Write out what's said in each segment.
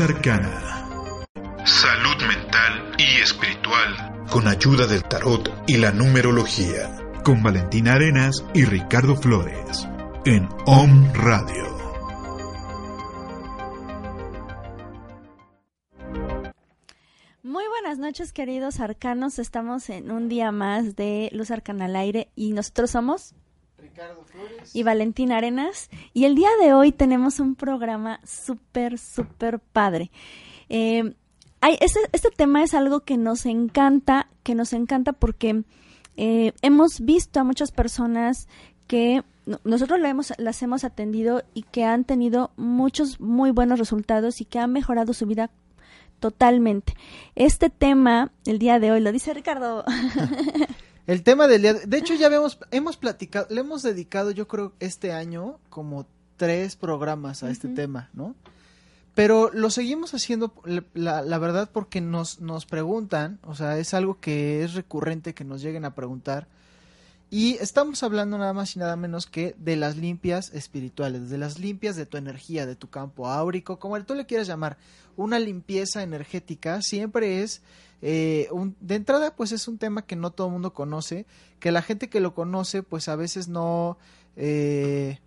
Arcana. Salud mental y espiritual. Con ayuda del tarot y la numerología. Con Valentina Arenas y Ricardo Flores. En OM Radio. Muy buenas noches queridos arcanos, estamos en un día más de Luz Arcana al aire y nosotros somos Ricardo Flores. y Valentina Arenas. Y el día de hoy tenemos un programa súper, súper padre. Eh, hay, este, este tema es algo que nos encanta, que nos encanta porque eh, hemos visto a muchas personas que no- nosotros la hemos, las hemos atendido y que han tenido muchos muy buenos resultados y que han mejorado su vida totalmente. Este tema, el día de hoy, lo dice Ricardo. El tema del día, de hecho ya habíamos, hemos platicado, le hemos dedicado yo creo este año como tres programas a este tema, ¿no? Pero lo seguimos haciendo, la, la verdad, porque nos, nos preguntan, o sea, es algo que es recurrente que nos lleguen a preguntar. Y estamos hablando nada más y nada menos que de las limpias espirituales, de las limpias de tu energía, de tu campo áurico, como tú le quieras llamar. Una limpieza energética siempre es, eh, un, de entrada, pues es un tema que no todo el mundo conoce, que la gente que lo conoce, pues a veces no, eh,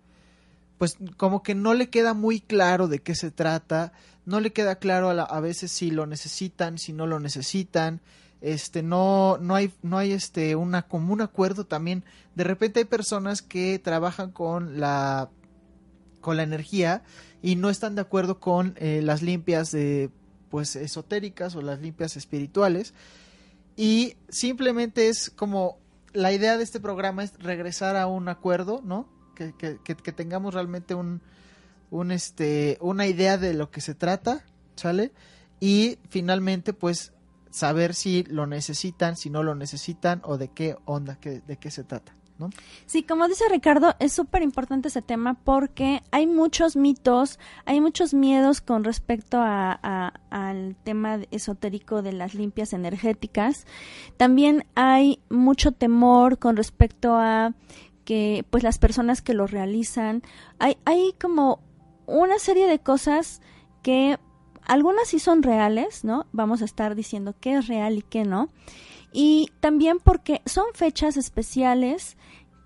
pues como que no le queda muy claro de qué se trata, no le queda claro a, la- a veces si lo necesitan, si no lo necesitan, este no no hay no hay este una como un acuerdo también. De repente hay personas que trabajan con la con la energía y no están de acuerdo con eh, las limpias de pues esotéricas o las limpias espirituales. Y simplemente es como la idea de este programa es regresar a un acuerdo no que, que, que, que tengamos realmente un un este una idea de lo que se trata sale y finalmente pues saber si lo necesitan si no lo necesitan o de qué onda que, de qué se trata no Sí, como dice Ricardo, es súper importante ese tema porque hay muchos mitos, hay muchos miedos con respecto a, a- al tema esotérico de las limpias energéticas. También hay mucho temor con respecto a que pues las personas que lo realizan, hay, hay como una serie de cosas que algunas sí son reales, ¿no? Vamos a estar diciendo qué es real y qué no. Y también porque son fechas especiales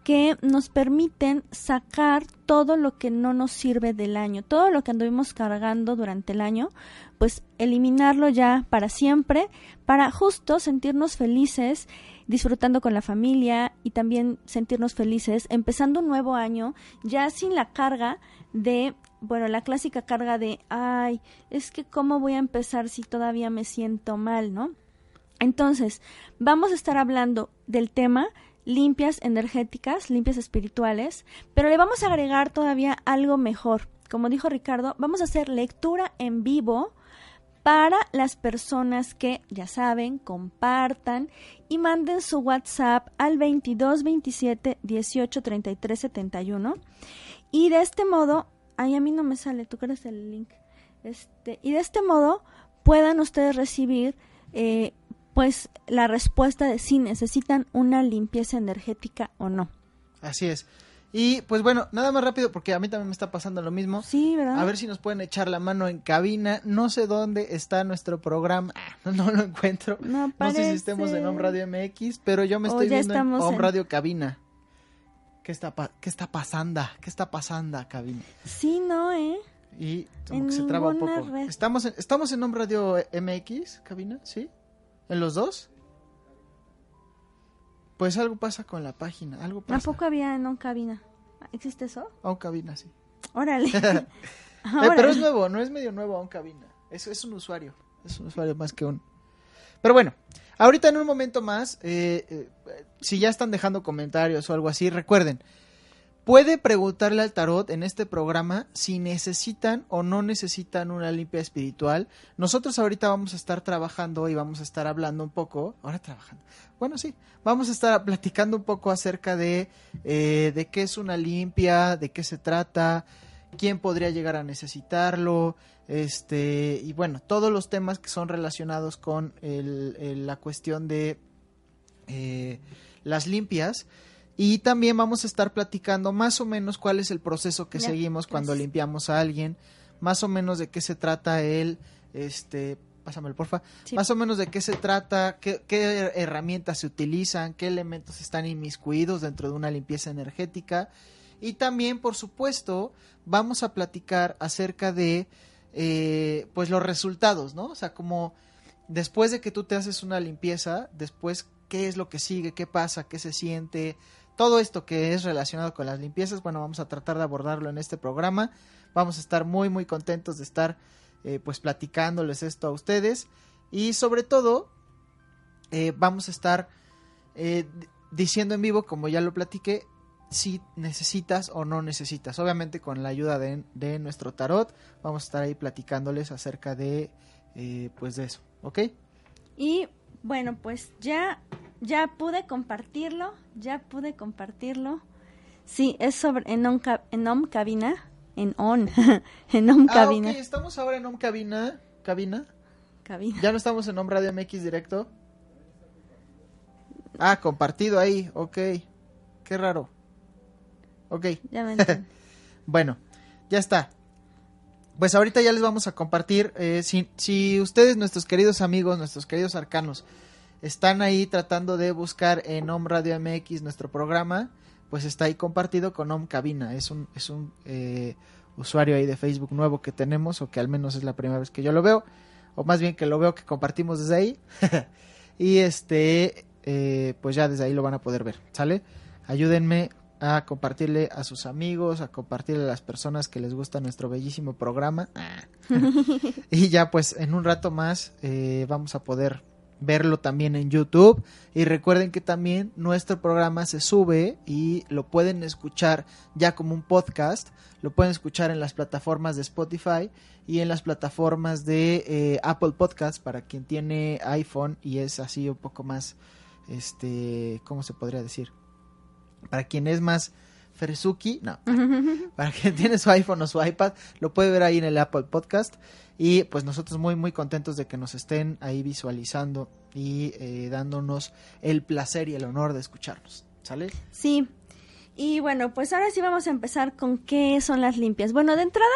que nos permiten sacar todo lo que no nos sirve del año, todo lo que anduvimos cargando durante el año, pues eliminarlo ya para siempre, para justo sentirnos felices, disfrutando con la familia y también sentirnos felices, empezando un nuevo año ya sin la carga de, bueno, la clásica carga de, ay, es que cómo voy a empezar si todavía me siento mal, ¿no? Entonces, vamos a estar hablando del tema limpias energéticas, limpias espirituales, pero le vamos a agregar todavía algo mejor. Como dijo Ricardo, vamos a hacer lectura en vivo para las personas que, ya saben, compartan y manden su WhatsApp al 22 27 18 33 71. Y de este modo, ay, a mí no me sale, tú crees el link. Este, y de este modo puedan ustedes recibir eh, pues la respuesta de si necesitan una limpieza energética o no. así es. Y pues bueno nada más rápido porque a mí también me está pasando lo mismo. Sí, ¿verdad? a ver si nos pueden echar la mano en cabina. No sé dónde está nuestro programa. Ah, no, lo encuentro. No, no sé si estemos en Home Radio MX pero yo me estoy viendo en Home en- Radio Cabina ¿Qué está, ¿Qué está pasando? ¿Qué está pasando, cabina? Sí, no, ¿eh? y como En que se traba un poco. red. Estamos en, estamos en Home Radio MX, cabina, ¿sí? ¿En los dos? Pues algo pasa con la página, algo pasa. Tampoco había en un cabina. ¿Existe eso? Home Cabina, sí. Órale. Eh, pero es nuevo, no es medio nuevo Home Cabina. Es, es un usuario, es un usuario más que un... Pero bueno, ahorita en un momento más, eh, eh, si ya están dejando comentarios o algo así, recuerden, puede preguntarle al tarot en este programa si necesitan o no necesitan una limpia espiritual. Nosotros ahorita vamos a estar trabajando y vamos a estar hablando un poco, ahora trabajando, bueno sí, vamos a estar platicando un poco acerca de, eh, de qué es una limpia, de qué se trata, quién podría llegar a necesitarlo, este, y bueno, todos los temas que son relacionados con el- la cuestión de eh, las limpias. Y también vamos a estar platicando más o menos cuál es el proceso que Ya, seguimos cuando gracias. limpiamos a alguien, más o menos de qué se trata el, este, pásamelo porfa, Sí. más o menos de qué se trata, qué, qué herramientas se utilizan, qué elementos están inmiscuidos dentro de una limpieza energética. Y también, por supuesto, vamos a platicar acerca de, eh, pues, los resultados, ¿no? O sea, como después de que tú te haces una limpieza, después, ¿qué es lo que sigue? ¿Qué pasa? ¿Qué se siente? Todo esto que es relacionado con las limpiezas, bueno, vamos a tratar de abordarlo en este programa. Vamos a estar muy, muy contentos de estar, eh, pues, platicándoles esto a ustedes. Y sobre todo, eh, vamos a estar eh, diciendo en vivo, como ya lo platiqué, si necesitas o no necesitas. Obviamente con la ayuda de, de nuestro tarot, vamos a estar ahí platicándoles acerca de, pues de eso, ¿ok? Y bueno, pues ya, ya pude compartirlo, ya pude compartirlo. Sí, es sobre en on, en on cabina, en on, en on Ah, cabina, ok, estamos ahora en Home Cabina, cabina. cabina. Ya no estamos en Home Radio MX directo. Ah, compartido ahí, ok. Qué raro. Ok. Ya me. Bueno, ya está. Pues ahorita ya les vamos a compartir. eh, si, ustedes, nuestros queridos amigos, nuestros queridos arcanos, están ahí tratando de buscar en Home Radio MX nuestro programa, pues está ahí compartido con Home Cabina. Es un, es un eh, usuario ahí de Facebook nuevo que tenemos, o que al menos es la primera vez que yo lo veo, o más bien que lo veo que compartimos desde ahí. y este, eh, pues ya desde ahí lo van a poder ver, ¿sale? Ayúdenme a compartirle a sus amigos, a compartirle a las personas que les gusta nuestro bellísimo programa. Y ya pues en un rato más eh, vamos a poder verlo también en YouTube. Y recuerden que también nuestro programa se sube y lo pueden escuchar ya como un podcast. Lo pueden escuchar en las plataformas de Spotify y en las plataformas de eh, Apple Podcast para quien tiene iPhone y es así un poco más, este, ¿cómo se podría decir? Para quien es más Fersuki, no, para quien tiene su iPhone o su iPad, lo puede ver ahí en el Apple Podcast. Y pues nosotros muy muy contentos de que nos estén ahí visualizando y eh, dándonos el placer y el honor de escucharnos. ¿Sale? Sí. Y bueno, pues ahora sí vamos a empezar con qué son las limpias. Bueno, de entrada,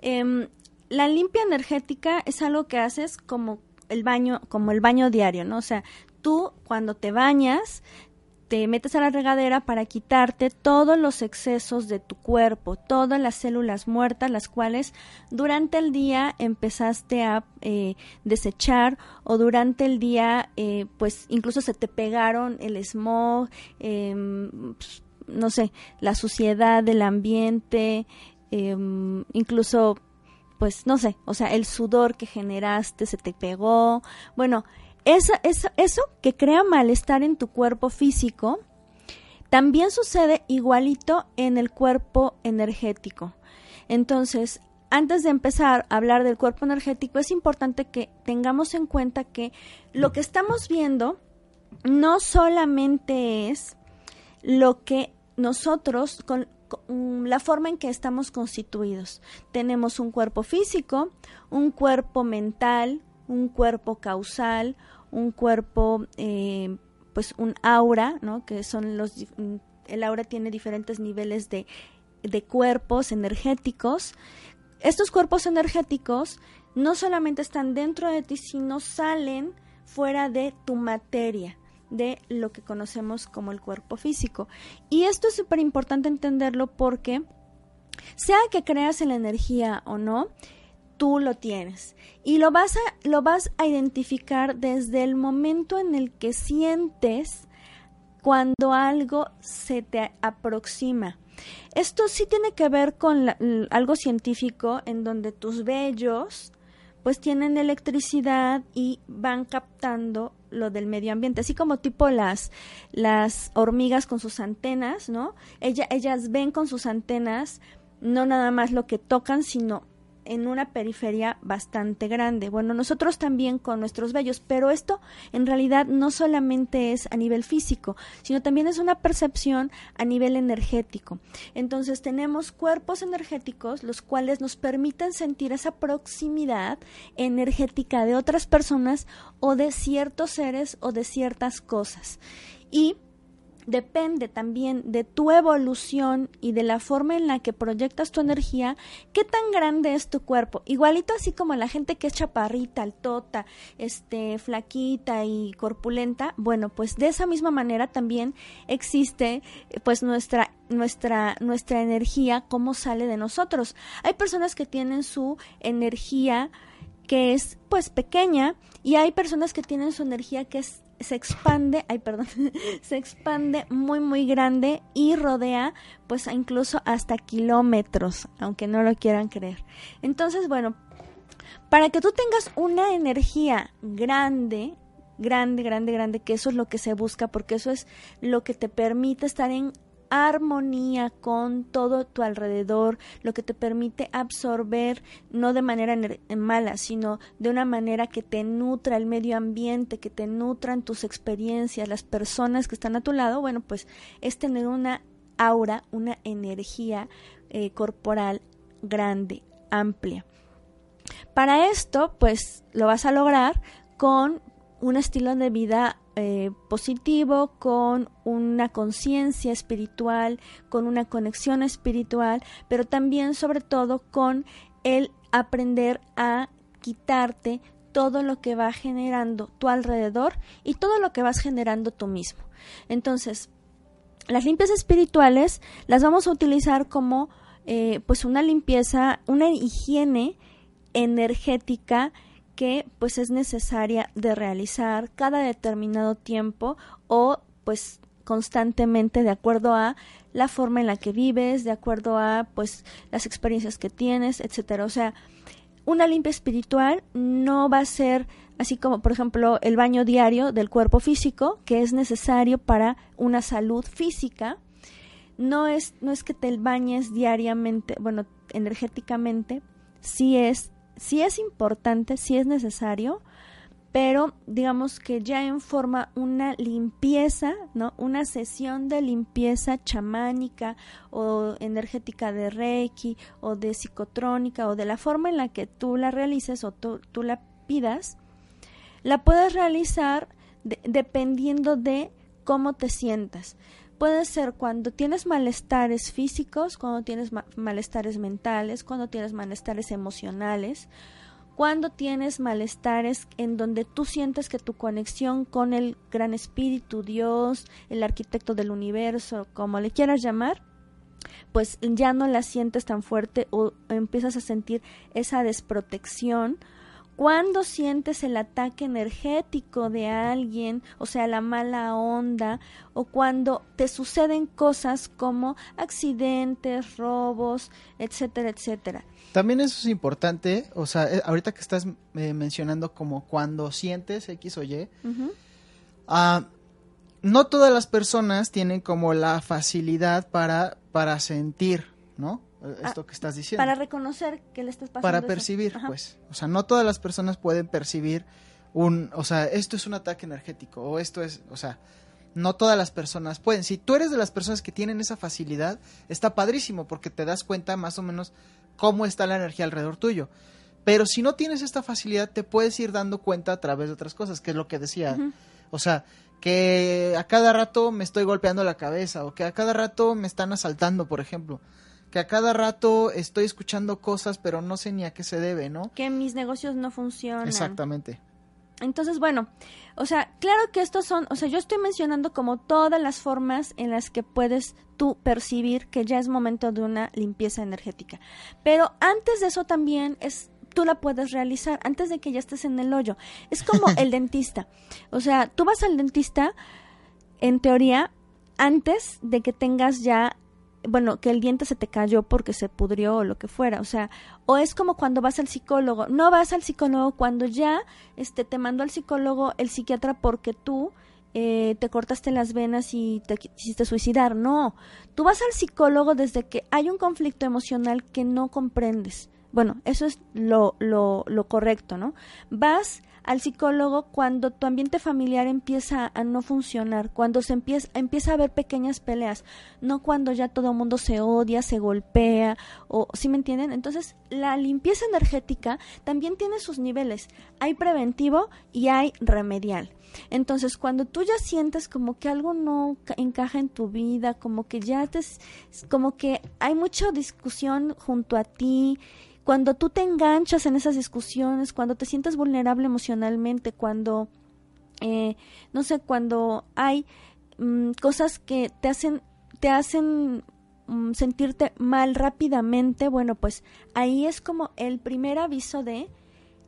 em, la limpia energética es algo que haces como el baño, como el baño diario, ¿no? O sea, tú cuando te bañas, te metes a la regadera para quitarte todos los excesos de tu cuerpo, todas las células muertas, las cuales durante el día empezaste a eh, desechar o durante el día, eh, pues incluso se te pegaron el smog, em, pues, no sé, la suciedad del ambiente, em, incluso, pues no sé, o sea, el sudor que generaste se te pegó. Bueno, eso que crea malestar en tu cuerpo físico, también sucede igualito en el cuerpo energético. Entonces, antes de empezar a hablar del cuerpo energético, es importante que tengamos en cuenta que lo que estamos viendo no solamente es lo que nosotros, con, con la forma en que estamos constituidos. Tenemos un cuerpo físico, un cuerpo mental, un cuerpo causal, un cuerpo, eh, pues un aura, ¿no? Que son los, mm, el aura tiene diferentes niveles de, de cuerpos energéticos. Estos cuerpos energéticos no solamente están dentro de ti, sino salen fuera de tu materia, de lo que conocemos como el cuerpo físico. Y esto es súper importante entenderlo porque sea que creas en la energía o no, tú lo tienes. Y lo vas a, lo vas a identificar desde el momento en el que sientes cuando algo se te aproxima. Esto sí tiene que ver con algo científico en donde tus vellos pues tienen electricidad y van captando lo del medio ambiente, así como tipo las, las hormigas con sus antenas, ¿no? ellas ven con sus antenas no nada más lo que tocan, sino en una periferia bastante grande. Bueno, nosotros también con nuestros vellos, pero esto en realidad no solamente es a nivel físico, sino también es una percepción a nivel energético. Entonces tenemos cuerpos energéticos los cuales nos permiten sentir esa proximidad energética de otras personas o de ciertos seres o de ciertas cosas. Y depende también de tu evolución y de la forma en la que proyectas tu energía, qué tan grande es tu cuerpo. Igualito así como la gente que es chaparrita, altota, este, flaquita y corpulenta, bueno, pues de esa misma manera también existe pues nuestra nuestra nuestra energía cómo sale de nosotros. Hay personas que tienen su energía que es pues pequeña y hay personas que tienen su energía que es se expande, ay perdón, se expande muy muy grande y rodea pues incluso hasta kilómetros, aunque no lo quieran creer. Entonces, bueno, para que tú tengas una energía grande, grande, grande, grande, que eso es lo que se busca, porque eso es lo que te permite estar en armonía con todo tu alrededor, lo que te permite absorber no de manera mala, sino de una manera que te nutra el medio ambiente, que te nutran tus experiencias, las personas que están a tu lado, bueno, pues es tener una aura, una energía eh, corporal grande, amplia. Para esto, pues lo vas a lograr con un estilo de vida eh, positivo, con una conciencia espiritual, con una conexión espiritual, pero también sobre todo con el aprender a quitarte todo lo que va generando tu alrededor y todo lo que vas generando tú mismo. Entonces, las limpias espirituales las vamos a utilizar como eh, pues una limpieza, una higiene energética que pues es necesaria de realizar cada determinado tiempo o pues constantemente de acuerdo a la forma en la que vives, de acuerdo a pues las experiencias que tienes, etcétera. O sea, una limpia espiritual no va a ser así como por ejemplo el baño diario del cuerpo físico, que es necesario para una salud física. No es no es que te bañes diariamente, bueno, energéticamente, sí es sí es importante, sí es necesario, pero digamos que ya en forma una limpieza, ¿no? Una sesión de limpieza chamánica o energética de Reiki o de psicotrónica o de la forma en la que tú la realices o tú, la pidas, la puedes realizar dependiendo de cómo te sientas puede ser cuando tienes malestares físicos, cuando tienes malestares mentales, cuando tienes malestares emocionales, cuando tienes malestares en donde tú sientes que tu conexión con el gran espíritu, Dios, el arquitecto del universo, como le quieras llamar, pues ya no la sientes tan fuerte o empiezas a sentir esa desprotección cuando sientes el ataque energético de alguien, o sea, la mala onda, o cuando te suceden cosas como accidentes, robos, etcétera, etcétera. También eso es importante, o sea, eh, ahorita que estás eh, mencionando como cuando sientes X o Y, ah, no todas las personas tienen como la facilidad para, para sentir, ¿no? Ah, esto que estás diciendo. Para reconocer que le estás pasando. Para percibir, pues. O sea, no todas las personas pueden percibir un, o sea, esto es un ataque energético o esto es, o sea, no todas las personas pueden. Si tú eres de las personas que tienen esa facilidad, está padrísimo porque te das cuenta más o menos cómo está la energía alrededor tuyo. Pero si no tienes esta facilidad, te puedes ir dando cuenta a través de otras cosas, que es lo que decía. O sea, que a cada rato me estoy golpeando la cabeza o que a cada rato me están asaltando, por ejemplo que a cada rato estoy escuchando cosas, pero no sé ni a qué se debe, ¿no? Que mis negocios no funcionan. Exactamente. Entonces, bueno, o sea, claro que estos son, o sea, yo estoy mencionando como todas las formas en las que puedes tú percibir que ya es momento de una limpieza energética. Pero antes de eso también es tú la puedes realizar antes de que ya estés en el hoyo. Es como el dentista. O sea, tú vas al dentista en teoría antes de que tengas ya bueno, que el diente se te cayó porque se pudrió o lo que fuera, o sea, o es como cuando vas al psicólogo, no vas al psicólogo cuando ya este, te mandó al psicólogo el psiquiatra porque tú eh, te cortaste las venas y te quisiste suicidar, no, tú vas al psicólogo desde que hay un conflicto emocional que no comprendes. Bueno, eso es lo, lo, lo correcto, ¿no? Vas al psicólogo cuando tu ambiente familiar empieza a no funcionar, cuando se empieza, empieza a haber pequeñas peleas, no cuando ya todo el mundo se odia, se golpea, o ¿sí me entienden? Entonces, la limpieza energética también tiene sus niveles. Hay preventivo y hay remedial. Entonces, cuando tú ya sientes como que algo no encaja en tu vida, como que ya te, como que hay mucha discusión junto a ti cuando tú te enganchas en esas discusiones, cuando te sientes vulnerable emocionalmente, cuando, eh, no sé, cuando hay mm, cosas que te hacen, te hacen mm, sentirte mal rápidamente, bueno, pues ahí es como el primer aviso de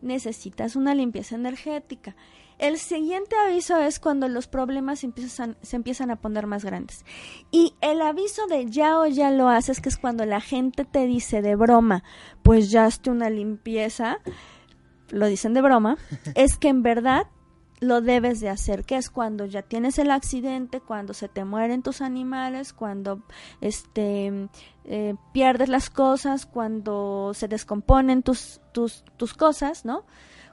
necesitas una limpieza energética. El siguiente aviso es cuando los problemas empiezan, se empiezan a poner más grandes. Y el aviso de ya o ya lo haces, que es cuando la gente te dice de broma, pues ya hazte una limpieza, lo dicen de broma, es que en verdad lo debes de hacer, que es cuando ya tienes el accidente, cuando se te mueren tus animales, cuando este eh, pierdes las cosas, cuando se descomponen tus, tus, tus cosas, ¿no?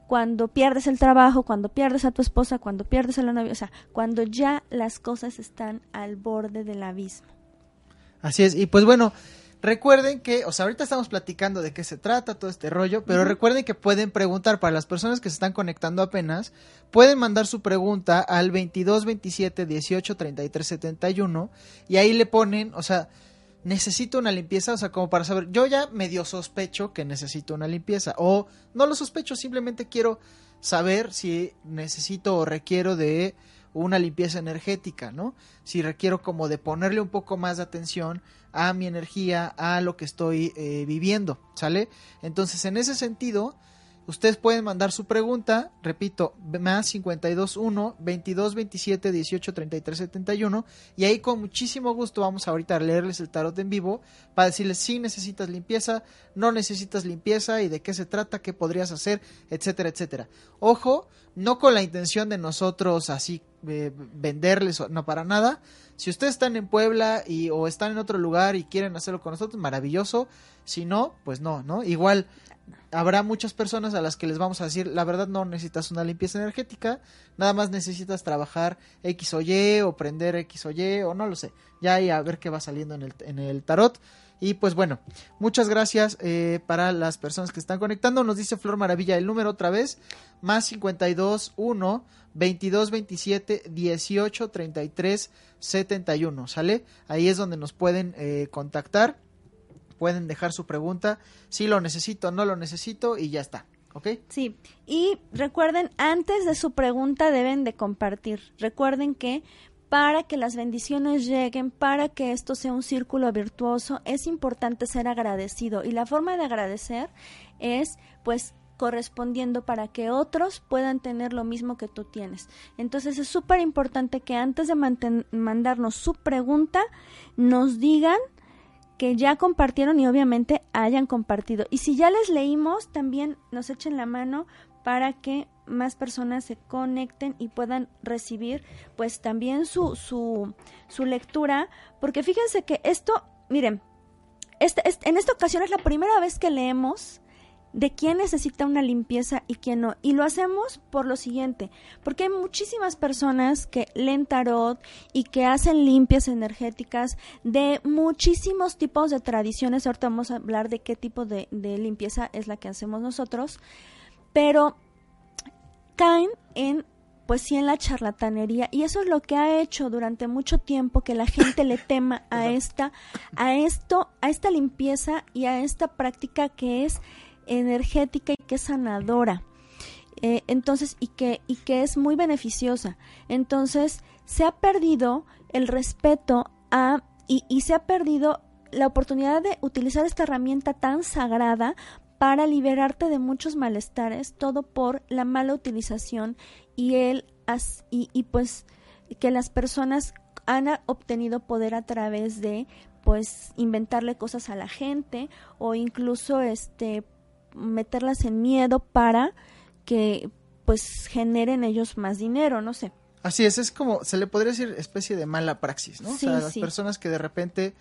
Cuando pierdes el trabajo, cuando pierdes a tu esposa, cuando pierdes a la novia, o sea, cuando ya las cosas están al borde del abismo. Así es, y pues bueno, recuerden que, o sea, ahorita estamos platicando de qué se trata todo este rollo, pero recuerden que pueden preguntar para las personas que se están conectando apenas, pueden mandar su pregunta al 22 27 18 33 71 y ahí le ponen, o sea, necesito una limpieza, o sea, como para saber, yo ya medio sospecho que necesito una limpieza, o no lo sospecho, simplemente quiero saber si necesito o requiero de una limpieza energética, ¿no? Si requiero como de ponerle un poco más de atención a mi energía, a lo que estoy eh, viviendo, ¿sale? Entonces, en ese sentido, Ustedes pueden mandar su pregunta, repito, más 521 22 27 18 33 71 y ahí con muchísimo gusto vamos ahorita a leerles el tarot en vivo para decirles si necesitas limpieza, no necesitas limpieza y de qué se trata, qué podrías hacer, etcétera, etcétera. Ojo, no con la intención de nosotros así eh, venderles, no para nada. Si ustedes están en Puebla y o están en otro lugar y quieren hacerlo con nosotros, maravilloso. Si no, pues no, ¿no? Igual habrá muchas personas a las que les vamos a decir, la verdad no necesitas una limpieza energética, nada más necesitas trabajar X o Y o prender X o Y o no lo sé, ya ahí a ver qué va saliendo en el, en el tarot. Y pues bueno, muchas gracias eh, para las personas que están conectando. Nos dice Flor Maravilla el número otra vez, más 52 1 22 27 18 33 71, ¿sale? Ahí es donde nos pueden eh, contactar pueden dejar su pregunta, si lo necesito, no lo necesito y ya está. ¿Ok? Sí, y recuerden, antes de su pregunta deben de compartir. Recuerden que para que las bendiciones lleguen, para que esto sea un círculo virtuoso, es importante ser agradecido. Y la forma de agradecer es, pues, correspondiendo para que otros puedan tener lo mismo que tú tienes. Entonces es súper importante que antes de mandarnos su pregunta, nos digan que ya compartieron y obviamente hayan compartido. Y si ya les leímos, también nos echen la mano para que más personas se conecten y puedan recibir pues también su, su, su lectura, porque fíjense que esto, miren, este, este, en esta ocasión es la primera vez que leemos de quién necesita una limpieza y quién no. Y lo hacemos por lo siguiente, porque hay muchísimas personas que leen tarot y que hacen limpias energéticas de muchísimos tipos de tradiciones. Ahorita vamos a hablar de qué tipo de, de limpieza es la que hacemos nosotros, pero caen en pues sí en la charlatanería y eso es lo que ha hecho durante mucho tiempo que la gente le tema a esta a esto a esta limpieza y a esta práctica que es energética y que sanadora. Eh, entonces, y que, y que es muy beneficiosa. Entonces, se ha perdido el respeto a, y, y se ha perdido la oportunidad de utilizar esta herramienta tan sagrada para liberarte de muchos malestares, todo por la mala utilización y el y, y pues que las personas han obtenido poder a través de pues inventarle cosas a la gente o incluso este meterlas en miedo para que pues generen ellos más dinero, no sé. Así es, es como, se le podría decir especie de mala praxis, ¿no? o sea, las personas que de repente,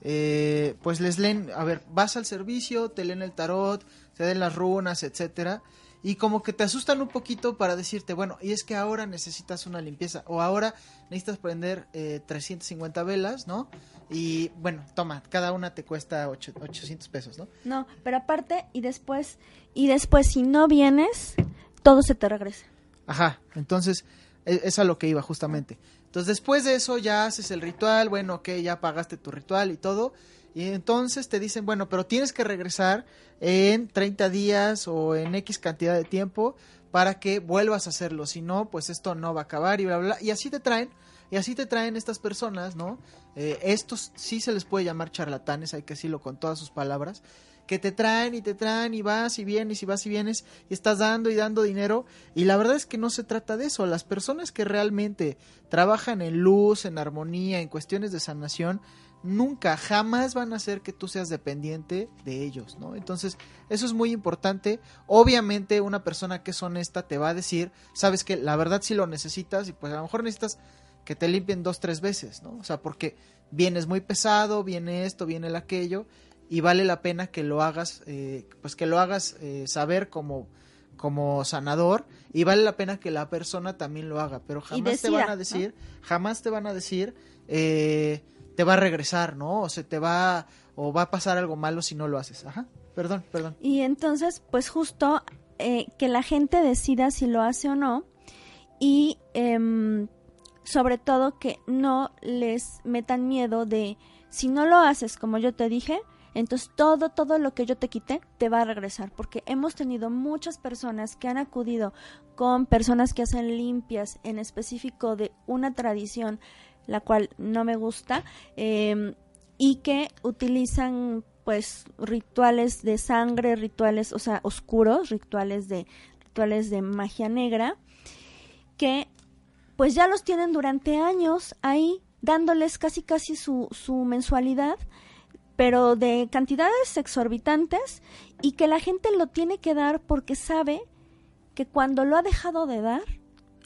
eh, pues les leen, a ver, vas al servicio, te leen el tarot, te den las runas, etcétera, y como que te asustan un poquito para decirte, bueno, y es que ahora necesitas una limpieza, o ahora necesitas prender eh, 350 velas, ¿no? Y bueno, toma, cada una te cuesta 800 pesos, ¿no? No, pero aparte, y después, y después si no vienes, todo se te regresa. Ajá, entonces, e, es a lo que iba justamente. Entonces, después de eso ya haces el ritual, bueno, ok, ya pagaste tu ritual y todo, y entonces te dicen, bueno, pero tienes que regresar en 30 días o en X cantidad de tiempo para que vuelvas a hacerlo. Si no, pues esto no va a acabar y bla, bla, bla. Y así te traen, y así te traen estas personas, ¿no? Eh, estos sí se les puede llamar charlatanes, hay que decirlo con todas sus palabras, que te traen y te traen y vas y vienes y vas y vienes y estás dando y dando dinero. Y la verdad es que no se trata de eso. Las personas que realmente trabajan en luz, en armonía, en cuestiones de sanación, nunca, jamás van a hacer que tú seas dependiente de ellos, ¿no? Entonces, eso es muy importante. Obviamente, una persona que es honesta te va a decir, sabes que la verdad sí lo necesitas y pues a lo mejor necesitas que te limpien dos, tres veces, ¿no? O sea, porque vienes muy pesado, viene esto, viene el aquello y vale la pena que lo hagas, eh, pues que lo hagas eh, saber como como sanador y vale la pena que la persona también lo haga, pero jamás te van a decir, jamás te van a decir, eh, te va a regresar, ¿no? O se te va, o va a pasar algo malo si no lo haces. Ajá, perdón, perdón. Y entonces, pues justo eh, que la gente decida si lo hace o no y em, sobre todo que no les metan miedo de si no lo haces como yo te dije, entonces todo, todo lo que yo te quité te va a regresar, porque hemos tenido muchas personas que han acudido con personas que hacen limpias en específico de una tradición la cual no me gusta, em, y que utilizan pues rituales de sangre, rituales, o sea, oscuros, rituales de rituales de magia negra, que pues ya los tienen durante años ahí dándoles casi casi su, su mensualidad, pero de cantidades exorbitantes y que la gente lo tiene que dar porque sabe que cuando lo ha dejado de dar,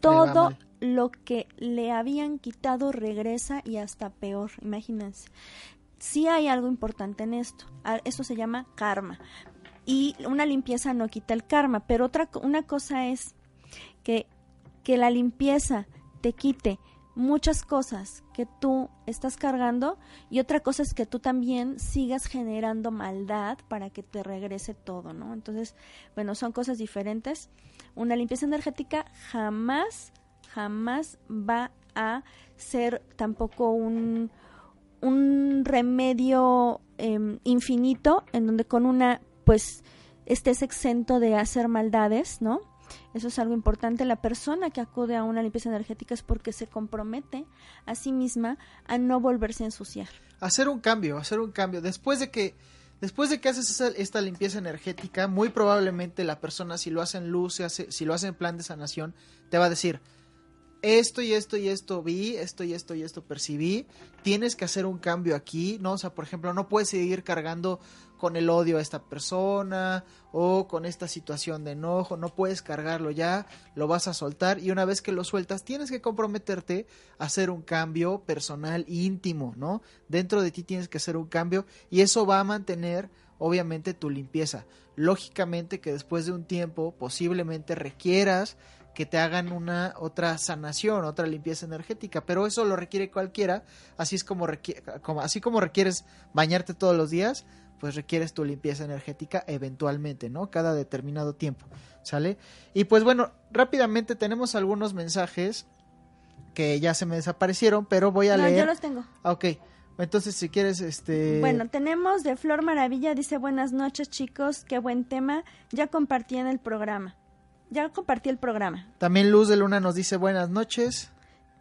todo lo que le habían quitado regresa y hasta peor, imagínense. Sí hay algo importante en esto, eso se llama karma. Y una limpieza no quita el karma, pero otra una cosa es que, que la limpieza te quite muchas cosas que tú estás cargando y otra cosa es que tú también sigas generando maldad para que te regrese todo, ¿no? Entonces, bueno, son cosas diferentes. Una limpieza energética jamás jamás va a ser tampoco un, un remedio em, infinito en donde con una pues estés exento de hacer maldades, ¿no? Eso es algo importante. La persona que acude a una limpieza energética es porque se compromete a sí misma a no volverse a ensuciar. Hacer un cambio, hacer un cambio. Después de que Después de que haces esta limpieza energética, muy probablemente la persona, si lo hace en luz, si, si lo hace en plan de sanación, te va a decir, esto y esto y esto vi, esto y esto y esto percibí, tienes que hacer un cambio aquí, ¿no? O sea, por ejemplo, no puedes seguir cargando con el odio a esta persona o con esta situación de enojo, no puedes cargarlo ya, lo vas a soltar y una vez que lo sueltas tienes que comprometerte a hacer un cambio personal íntimo, ¿no? Dentro de ti tienes que hacer un cambio y eso va a mantener obviamente tu limpieza. Lógicamente que después de un tiempo posiblemente requieras que te hagan una otra sanación, otra limpieza energética, pero eso lo requiere cualquiera, así es como, como así como requieres bañarte todos los días, pues requieres tu limpieza energética eventualmente, ¿no? Cada determinado tiempo, ¿sale? Y pues bueno, rápidamente tenemos algunos mensajes que ya se me desaparecieron, pero voy a no, leer. Yo los tengo. Ok. Entonces, si quieres, este... Bueno, tenemos de Flor Maravilla, dice buenas noches chicos, qué buen tema, ya compartí en el programa. Ya compartí el programa. También Luz de Luna nos dice buenas noches.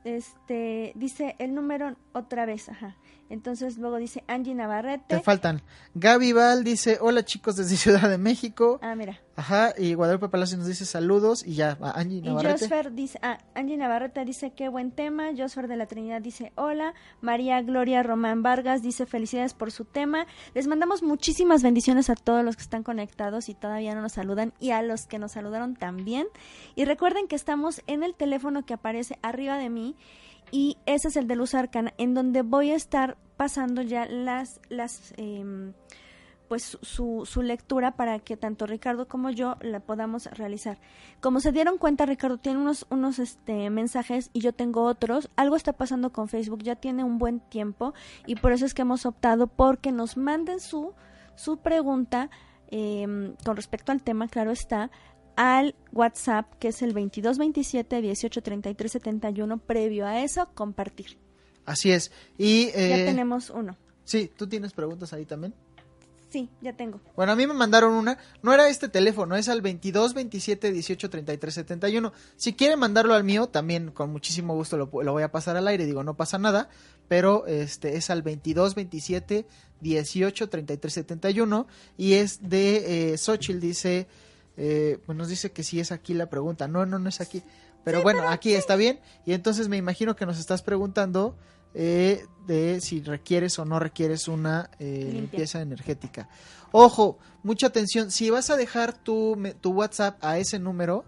Este, dice el número otra vez, ajá. Entonces luego dice Angie Navarrete. Te faltan. Gaby Val dice, hola chicos desde Ciudad de México. Ah, mira. Ajá, y Guadalupe Palacio nos dice saludos y ya, Angie Navarrete. Y Josfer dice, ah, Angie Navarrete dice, qué buen tema. Josfer de la Trinidad dice, hola. María Gloria Román Vargas dice, felicidades por su tema. Les mandamos muchísimas bendiciones a todos los que están conectados y todavía no nos saludan y a los que nos saludaron también. Y recuerden que estamos en el teléfono que aparece arriba de mí y ese es el de Luz Arcana, en donde voy a estar pasando ya las, las em, pues su, su lectura para que tanto Ricardo como yo la podamos realizar. Como se dieron cuenta, Ricardo tiene unos, unos este, mensajes y yo tengo otros. Algo está pasando con Facebook, ya tiene un buen tiempo y por eso es que hemos optado porque nos manden su, su pregunta em, con respecto al tema, claro está, al WhatsApp, que es el 2227 183371 previo a eso, compartir. Así es. Y, ya eh, tenemos uno. Sí, ¿tú tienes preguntas ahí también? Sí, ya tengo. Bueno, a mí me mandaron una. No era este teléfono, es al 22 27 18 33 71. Si quieren mandarlo al mío, también con muchísimo gusto lo, voy a pasar al aire. Digo, no pasa nada. Pero este es al 22 27 18 33 71. Y es de eh, Xochitl, dice eh, pues nos dice que si es aquí la pregunta. No, no, no es aquí. Pero bueno, aquí está bien. Y entonces me imagino que nos estás preguntando eh, de si requieres o no requieres una eh, limpieza energética. Ojo, mucha atención. Si vas a dejar tu, tu WhatsApp a ese número,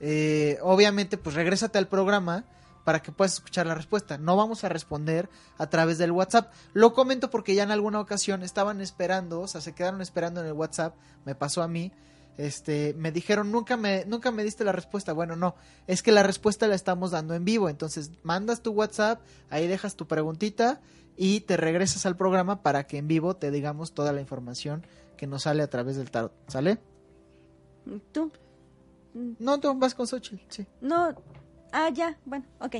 eh, obviamente pues regrésate al programa para que puedas escuchar la respuesta. No vamos a responder a través del WhatsApp. Lo comento porque ya en alguna ocasión estaban esperando, o sea, se quedaron esperando en el WhatsApp, me pasó a mí, este, me dijeron, nunca me, nunca me diste la respuesta. Bueno, no, es que la respuesta la estamos dando en vivo. Entonces, mandas tu WhatsApp, ahí dejas tu preguntita y te regresas al programa para que en vivo te digamos toda la información que nos sale a través del tarot. ¿Sale? ¿Tú? No, tú vas con Xochitl, sí. No, ah, ya, bueno, ok.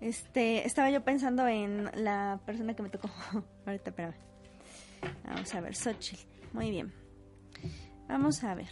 Este, estaba yo pensando en la persona que me tocó. Ahorita, espérame. Vamos a ver, Xochitl. Muy bien. Vamos a ver.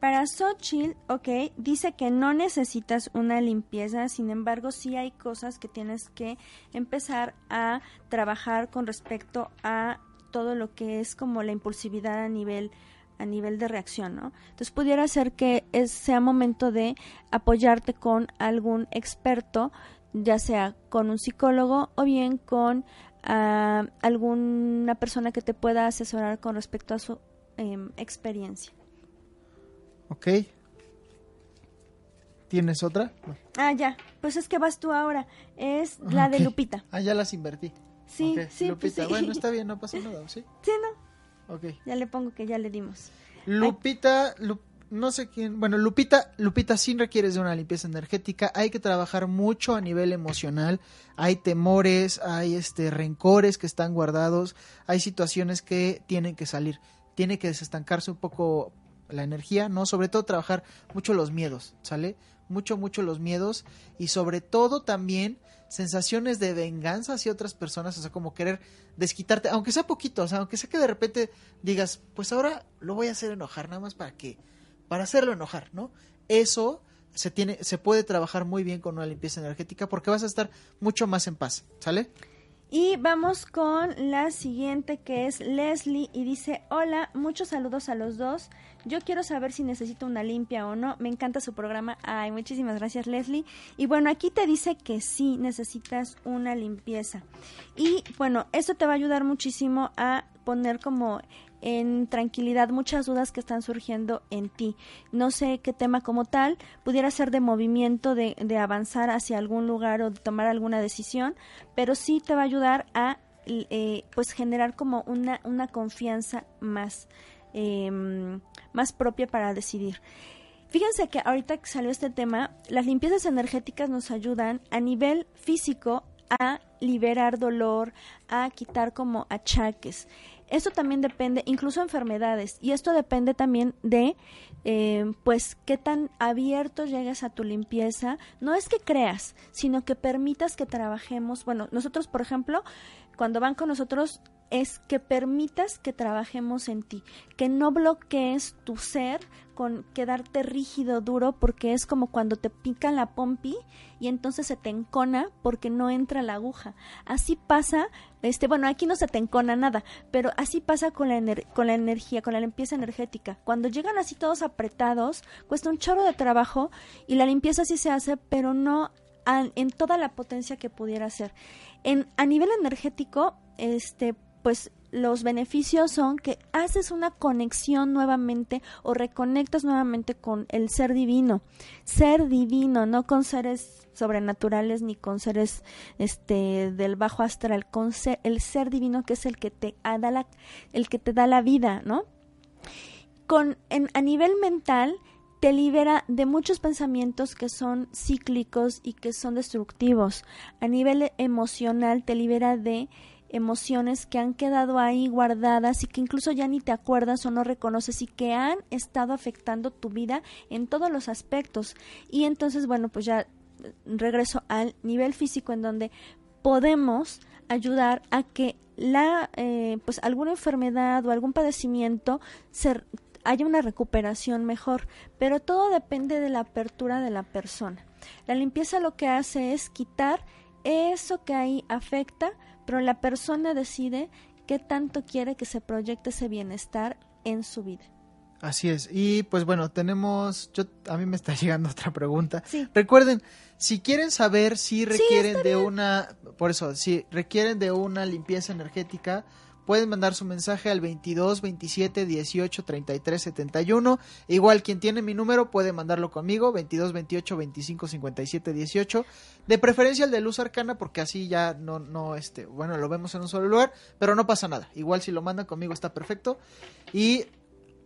Para Xochitl, ok, dice que no necesitas una limpieza, sin embargo, sí hay cosas que tienes que empezar a trabajar con respecto a todo lo que es como la impulsividad a nivel a nivel de reacción, ¿no? Entonces pudiera ser que sea momento de apoyarte con algún experto, ya sea con un psicólogo o bien con ah, alguna persona que te pueda asesorar con respecto a su Em, experiencia. Ok. ¿Tienes otra? Ah, ya. Pues es que vas tú ahora. Es la de Lupita. Ah, ya las invertí. Sí, sí. Pues Lupita, bueno, está bien, no pasa nada, ¿sí? Sí, no. Ok. Ya le pongo que ya le dimos. Lupita, no sé quién, bueno, Lupita, Lupita sí requieres de una limpieza energética, hay que trabajar mucho a nivel emocional, hay temores, hay este rencores que están guardados, hay situaciones que tienen que salir tiene que desestancarse un poco la energía, ¿no? Sobre todo trabajar mucho los miedos, ¿sale? Mucho, mucho los miedos y sobre todo también sensaciones de venganza hacia otras personas, o sea, como querer desquitarte, aunque sea poquito, o sea, aunque sea que de repente digas, pues ahora lo voy a hacer enojar, nada más para que, para hacerlo enojar, ¿no? Eso se tiene, se puede trabajar muy bien con una limpieza energética porque vas a estar mucho más en paz, ¿sale? Y vamos con la siguiente que es Leslie y dice, hola, muchos saludos a los dos. Yo quiero saber si necesito una limpia o no. Me encanta su programa. Ay, muchísimas gracias Leslie. Y bueno, aquí te dice que sí necesitas una limpieza. Y bueno, eso te va a ayudar muchísimo a poner como en tranquilidad muchas dudas que están surgiendo en ti. No sé qué tema como tal, pudiera ser de movimiento, de, de avanzar hacia algún lugar o de tomar alguna decisión, pero sí te va a ayudar a eh, pues generar como una, una confianza más, em, más propia para decidir. Fíjense que ahorita que salió este tema, las limpiezas energéticas nos ayudan a nivel físico a liberar dolor, a quitar como achaques. Esto también depende, incluso enfermedades, y esto depende también de, eh, pues, qué tan abierto llegues a tu limpieza. No es que creas, sino que permitas que trabajemos. Bueno, nosotros, por ejemplo, cuando van con nosotros, es que permitas que trabajemos en ti, que no bloquees tu ser con quedarte rígido, duro, porque es como cuando te pica la pompi y entonces se te encona porque no entra la aguja. Así pasa, este, bueno, aquí no se te encona nada, pero así pasa con la, con la energía, con la limpieza energética. Cuando llegan así todos apretados, cuesta un chorro de trabajo y la limpieza sí se hace, pero no en toda la potencia que pudiera ser. En, a nivel energético, este, pues los beneficios son que haces una conexión nuevamente o reconectas nuevamente con el ser divino. Ser divino, no con seres sobrenaturales ni con seres este del bajo astral, con el ser divino que es el que te da la, el que te da la vida, ¿no? Con en, a nivel mental te libera de muchos pensamientos que son cíclicos y que son destructivos. A nivel emocional te libera de emociones que han quedado ahí guardadas y que incluso ya ni te acuerdas o no reconoces y que han estado afectando tu vida en todos los aspectos. Y entonces, bueno, pues ya regreso al nivel físico en donde podemos ayudar a que la eh, pues alguna enfermedad o algún padecimiento se, haya una recuperación mejor, pero todo depende de la apertura de la persona. La limpieza lo que hace es quitar eso que ahí afecta pero la persona decide qué tanto quiere que se proyecte ese bienestar en su vida. Así es. Y pues bueno, tenemos, yo a mí me está llegando otra pregunta. Recuerden, si quieren saber si requieren de una, por eso, si requieren de una limpieza energética, pueden mandar su mensaje al 22 27 18 33 71. Igual quien tiene mi número puede mandarlo conmigo, 22 28 25 57 18. De preferencia el de luz arcana porque así ya no, no, este, bueno, lo vemos en un solo lugar, pero no pasa nada. Igual si lo mandan conmigo está perfecto. Y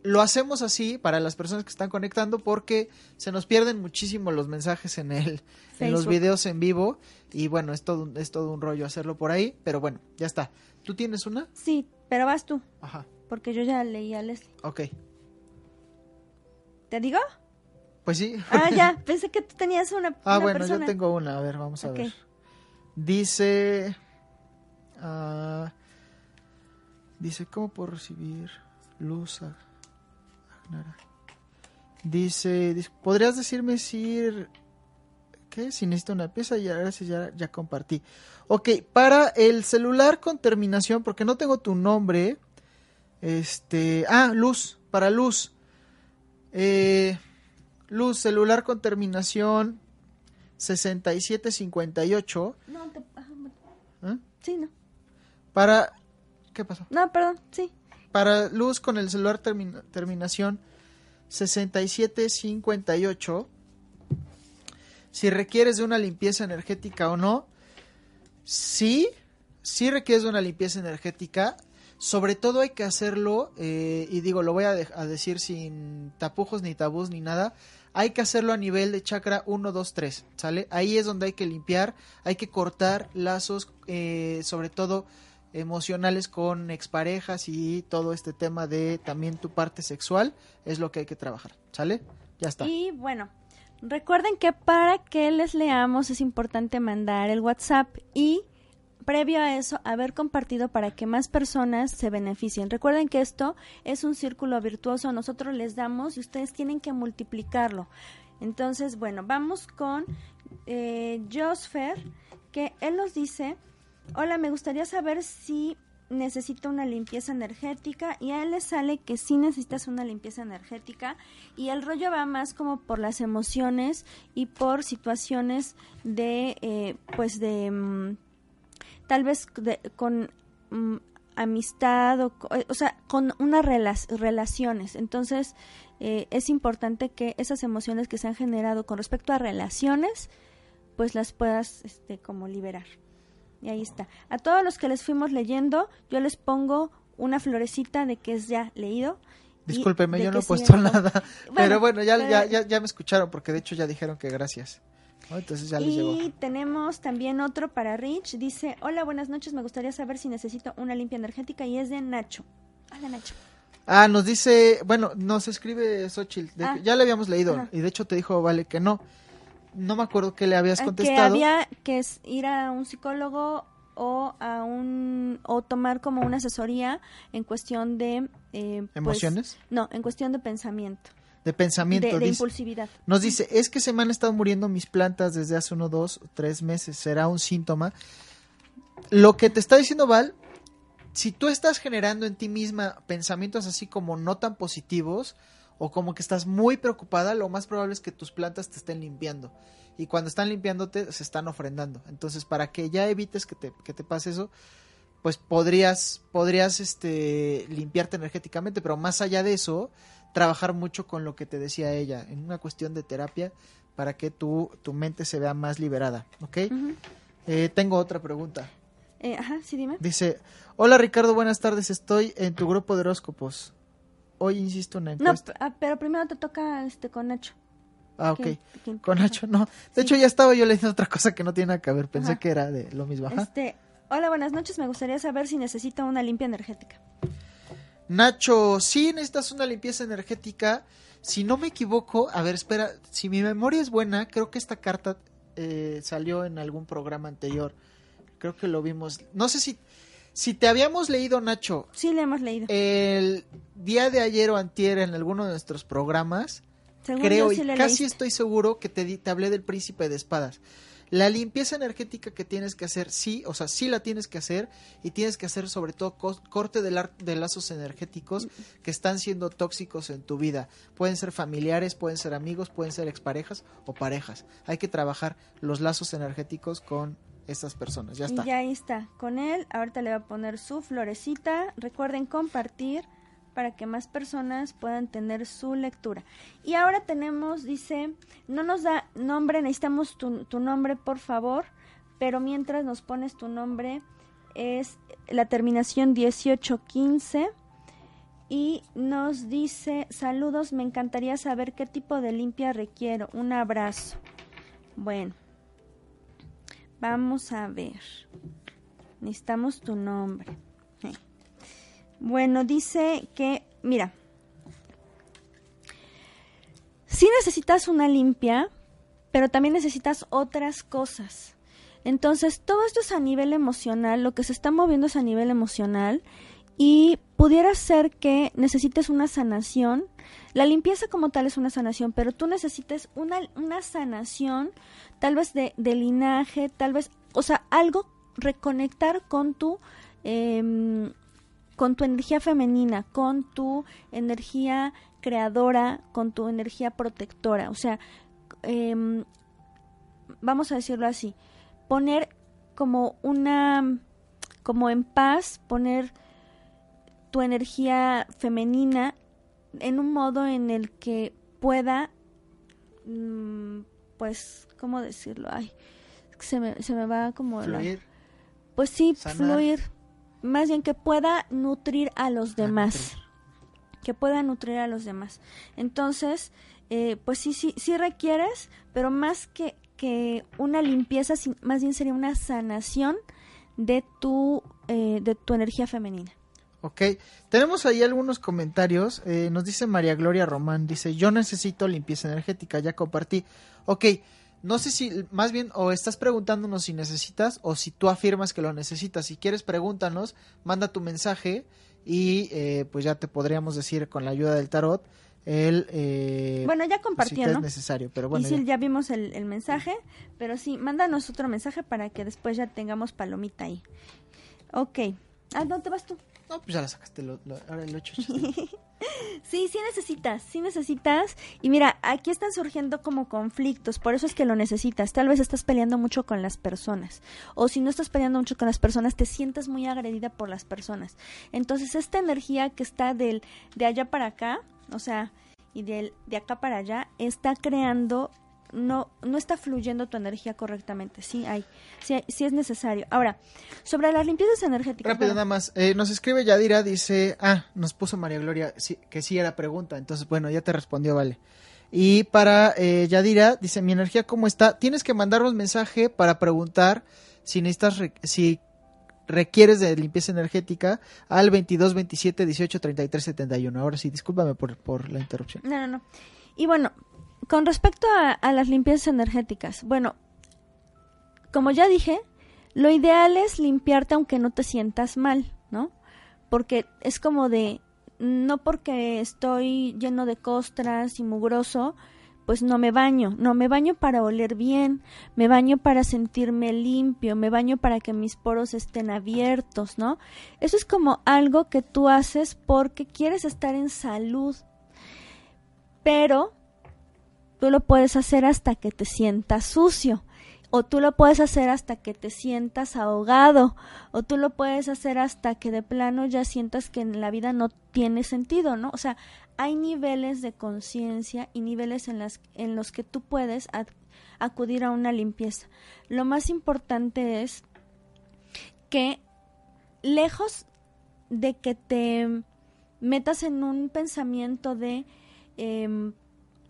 lo hacemos así para las personas que están conectando porque se nos pierden muchísimo los mensajes en el en los videos en vivo y bueno, es todo es todo un rollo hacerlo por ahí, pero bueno, ya está. ¿Tú tienes una? Sí, pero vas tú. Ajá. Porque yo ya leí a Leslie. Ok. ¿Te digo? Pues sí. Ah, ya. Pensé que tú tenías una. Ah, bueno, yo tengo una. A ver, vamos a ver. Dice. Uh, dice, ¿cómo puedo recibir luz? Dice, ¿podrías decirme si ¿Qué? Si necesito una pieza, y ahora ya, ya compartí. Ok, para el celular con terminación, porque no tengo tu nombre. Este. Ah, luz, para luz. Eh, luz, celular con terminación 6758. No, te, ¿Eh? Sí, no. Para. ¿Qué pasó? No, perdón, sí. Para luz con el celular terminación 6758 si requieres de una limpieza energética o no. Sí, sí requieres de una limpieza energética. Sobre todo hay que hacerlo, eh, y digo, lo voy a, decir sin tapujos ni tabús ni nada. Hay que hacerlo a nivel de chakra 1, 2, 3, ¿sale? Ahí es donde hay que limpiar, hay que cortar lazos, eh, sobre todo emocionales con exparejas y todo este tema de también tu parte sexual, es lo que hay que trabajar, ¿sale? Ya está. Y bueno, Recuerden que para que les leamos es importante mandar el WhatsApp y previo a eso haber compartido para que más personas se beneficien. Recuerden que esto es un círculo virtuoso, nosotros les damos y ustedes tienen que multiplicarlo. Entonces, bueno, vamos con eh, Josfer, que él nos dice, hola, me gustaría saber si necesita una limpieza energética y a él le sale que sí necesitas una limpieza energética y el rollo va más como por las emociones y por situaciones de eh, pues de mm, tal vez con mm, amistad o, o, sea con unas relaciones. Entonces eh, es importante que esas emociones que se han generado con respecto a relaciones pues las puedas este como liberar y ahí está. A todos los que les fuimos leyendo, yo les pongo una florecita de que es ya leído. Discúlpeme, yo no he puesto nada. pero bueno, ya, ya, ya, me escucharon porque de hecho ya dijeron que gracias. Entonces ya les y tenemos también otro para Rich. Dice, hola, buenas noches, me gustaría saber si necesito una limpia energética y es de Nacho. Hola, Nacho. Ah, nos dice, bueno, nos escribe Xochitl, ah. ya le habíamos leído y de hecho te dijo, vale, que no no me acuerdo qué le habías contestado. Que había que ir a un psicólogo o a un o tomar como una asesoría en cuestión de eh, pues, ¿Emociones? no, en cuestión de pensamiento, De pensamiento. de, de dice. impulsividad. Nos dice, es que se me han estado muriendo mis plantas desde hace uno, dos, tres meses. ¿Será un síntoma? Lo que te está diciendo Val, si tú estás generando en ti misma pensamientos así como no tan positivos o como que estás muy preocupada, lo más probable es que tus plantas te estén limpiando. Y cuando están limpiándote, se están ofrendando. Entonces, para que ya evites que te, que te pase eso, pues podrías, podrías este, limpiarte energéticamente, pero más allá de eso, trabajar mucho con lo que te decía ella, en una cuestión de terapia, para que tu, tu mente se vea más liberada, ¿ok? Eh, tengo otra pregunta. Eh, ajá, sí, dime. Dice, hola Ricardo, buenas tardes, estoy en tu grupo de horóscopos. Hoy insisto una encuesta. ah, pero primero te toca este con Nacho. ah, ok. ¿Quién- quién- Con. Nacho, no. De Sí. hecho, ya estaba yo leyendo otra cosa que no tiene nada que ver. Pensé Ajá. que era de lo mismo. Ajá. Este, hola, buenas noches. Me gustaría saber si necesita una limpia energética. Nacho, sí necesitas una limpieza energética. Si no me equivoco, a ver, espera, si mi memoria es buena, creo que esta carta eh, salió en algún programa anterior. Creo que lo vimos. No sé si, si te habíamos leído, Nacho, Sí, le hemos leído. el día de ayer o antier en alguno de nuestros programas. Según creo sí y casi leíste. estoy seguro que te, di- te hablé del príncipe de espadas. La limpieza energética que tienes que hacer, sí, o sea, sí la tienes que hacer y tienes que hacer sobre todo co- corte de, de lazos energéticos que están siendo tóxicos en tu vida. Pueden ser familiares, pueden ser amigos, pueden ser exparejas o parejas. Hay que trabajar los lazos energéticos con estas personas. Ya está. Y ya ahí está. Con él, ahorita le va a poner su florecita. Recuerden compartir para que más personas puedan tener su lectura. Y ahora tenemos, dice, no nos da nombre, necesitamos tu, tu nombre, por favor, pero mientras nos pones tu nombre, es la terminación 1815. Y nos dice, saludos, me encantaría saber qué tipo de limpia requiero. Un abrazo. Bueno, vamos a ver. Necesitamos tu nombre. Bueno, dice que, mira, si necesitas una limpia, pero también necesitas otras cosas. Entonces, todo esto es a nivel emocional, lo que se está moviendo es a nivel emocional y pudiera ser que necesites una sanación. La limpieza como tal es una sanación, pero tú necesites una, una sanación tal vez de, de linaje, tal vez, o sea, algo, reconectar con tu... em, con tu energía femenina, con tu energía creadora, con tu energía protectora. O sea, em, vamos a decirlo así, poner como una, como en paz, poner tu energía femenina en un modo en el que pueda, mm, pues, ¿cómo decirlo? Ay, se me, se me va como la- Fluir. pues sí, Sanar. fluir. Más bien que pueda nutrir a los demás. Que pueda nutrir a los demás. Entonces, eh, pues sí, sí, sí requieres, pero más que, que una limpieza, más bien sería una sanación de tu, eh, de tu energía femenina. Ok, tenemos ahí algunos comentarios. Eh, nos dice María Gloria Román, dice, yo necesito limpieza energética, ya compartí. Ok, no sé si, más bien, o estás preguntándonos si necesitas o si tú afirmas que lo necesitas. Si quieres, pregúntanos, manda tu mensaje y eh, pues ya te podríamos decir con la ayuda del tarot el... eh, Bueno, ya si compartió, te es necesario, pero bueno. y ya. ya vimos el, el mensaje, pero sí, mándanos otro mensaje para que después ya tengamos palomita ahí. Ok. ¿A dónde vas tú? No, pues ya la sacaste, lo, lo- ahora lo hecho. Sí, sí necesitas, sí necesitas. Y mira, aquí están surgiendo como conflictos, por eso es que lo necesitas. Tal vez estás peleando mucho con las personas. O si no estás peleando mucho con las personas, te sientes muy agredida por las personas. Entonces, esta energía que está del, de allá para acá, o sea, y del, de acá para allá, está creando, no, no está fluyendo tu energía correctamente. Sí, hay, sí, hay- sí es necesario. Ahora, sobre las limpiezas energéticas. Rápido bueno, nada más. Eh, nos escribe Yadira, dice, ah, nos puso María Gloria sí, que sí era pregunta, entonces bueno, ya te respondió, vale. Y para eh, Yadira, dice, mi energía cómo está, tienes que mandarnos mensaje para preguntar si necesitas, re- si requieres de limpieza energética al 22 27 18 33 71. Ahora sí, discúlpame por, por la interrupción. No, no, no. Y bueno, con respecto a, las limpiezas energéticas, bueno, como ya dije, Lo ideal es limpiarte aunque no te sientas mal, ¿no? Porque es como de, no porque estoy lleno de costras y mugroso, pues no me baño, no me baño para oler bien, me baño para sentirme limpio, me baño para que mis poros estén abiertos, ¿no? Eso es como algo que tú haces porque quieres estar en salud. Pero tú lo puedes hacer hasta que te sientas sucio o tú lo puedes hacer hasta que te sientas ahogado, o tú lo puedes hacer hasta que de plano ya sientas que en la vida no tiene sentido, ¿no? O sea, hay niveles de conciencia y niveles en, las, en los que tú puedes acudir a una limpieza. Lo más importante es que lejos de que te metas en un pensamiento de em,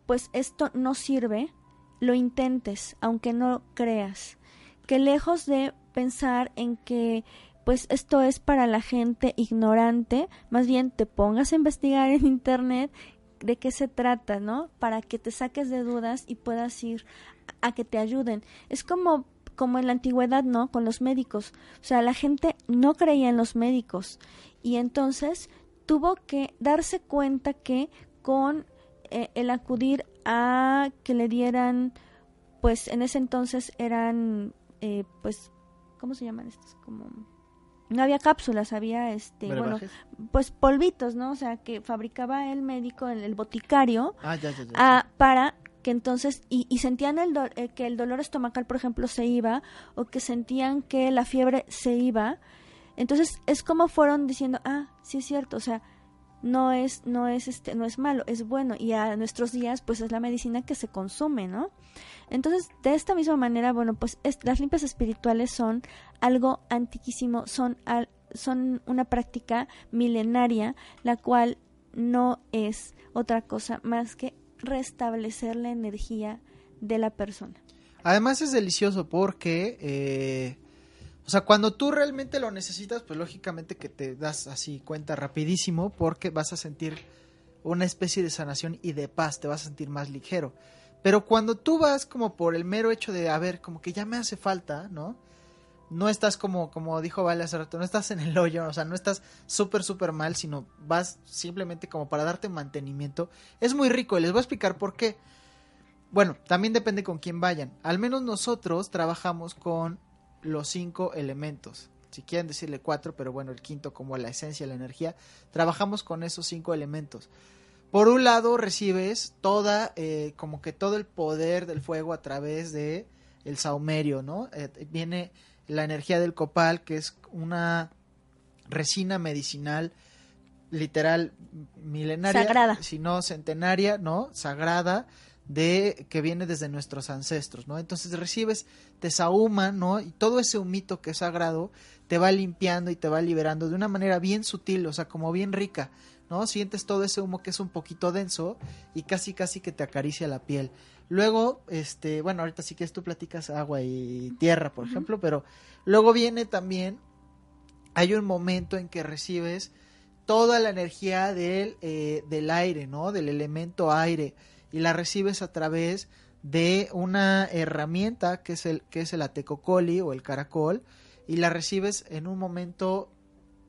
pues esto no sirve, lo intentes, aunque no creas. Que lejos de pensar en que pues esto es para la gente ignorante, más bien te pongas a investigar en internet de qué se trata, ¿no? Para que te saques de dudas y puedas ir a que te ayuden. Es como como en la antigüedad, ¿no? Con los médicos. O sea, la gente no creía en los médicos y entonces tuvo que darse cuenta que con el acudir a que le dieran, pues en ese entonces eran, eh, pues, ¿cómo se llaman estos? Como no había cápsulas, había este, bueno, pues polvitos, ¿no? O sea, que fabricaba el médico, el, el boticario, ah, ya, ya, ya, para que entonces, y, y sentían el eh, que el dolor estomacal, por ejemplo, se iba, o que sentían que la fiebre se iba. Entonces, es como fueron diciendo, ah, sí es cierto, o sea, no es no es este no es malo es bueno. Y a nuestros días pues es la medicina que se consume no entonces de esta misma manera bueno pues las limpias espirituales son algo antiquísimo son son una práctica milenaria la cual no es otra cosa más que restablecer la energía de la persona. Además es delicioso porque eh, o sea, cuando tú realmente lo necesitas, pues lógicamente que te das así cuenta rapidísimo porque vas a sentir una especie de sanación y de paz, te vas a sentir más ligero. Pero cuando tú vas como por el mero hecho de, a ver, como que ya me hace falta, ¿no? No estás como, como dijo Vale hace rato, no estás en el hoyo, o sea, no estás súper, súper mal, sino vas simplemente como para darte mantenimiento. Es muy rico y les voy a explicar por qué. Bueno, también depende con quién vayan. Al menos nosotros trabajamos con los cinco elementos. Si quieren decirle cuatro, pero bueno, el quinto como la esencia, la energía. Trabajamos con esos cinco elementos. Por un lado recibes toda, eh, como que todo el poder del fuego a través de el saumerio, ¿no? Eh, viene la energía del copal, que es una resina medicinal literal milenaria, sagrada. si no centenaria, ¿no? Sagrada, de que viene desde nuestros ancestros, ¿no? Entonces recibes, te sahuman, ¿no? Y todo ese humito que es sagrado te va limpiando y te va liberando de una manera bien sutil, o sea, como bien rica, ¿no? Sientes todo ese humo que es un poquito denso y casi casi que te acaricia la piel. Luego, este, bueno, ahorita sí que tú platicas agua y tierra, por ejemplo, pero luego viene también, hay un momento en que recibes toda la energía del, eh, del aire, ¿no? Del elemento aire y la recibes a través de una herramienta que es el que es el atecocoli o el caracol y la recibes en un momento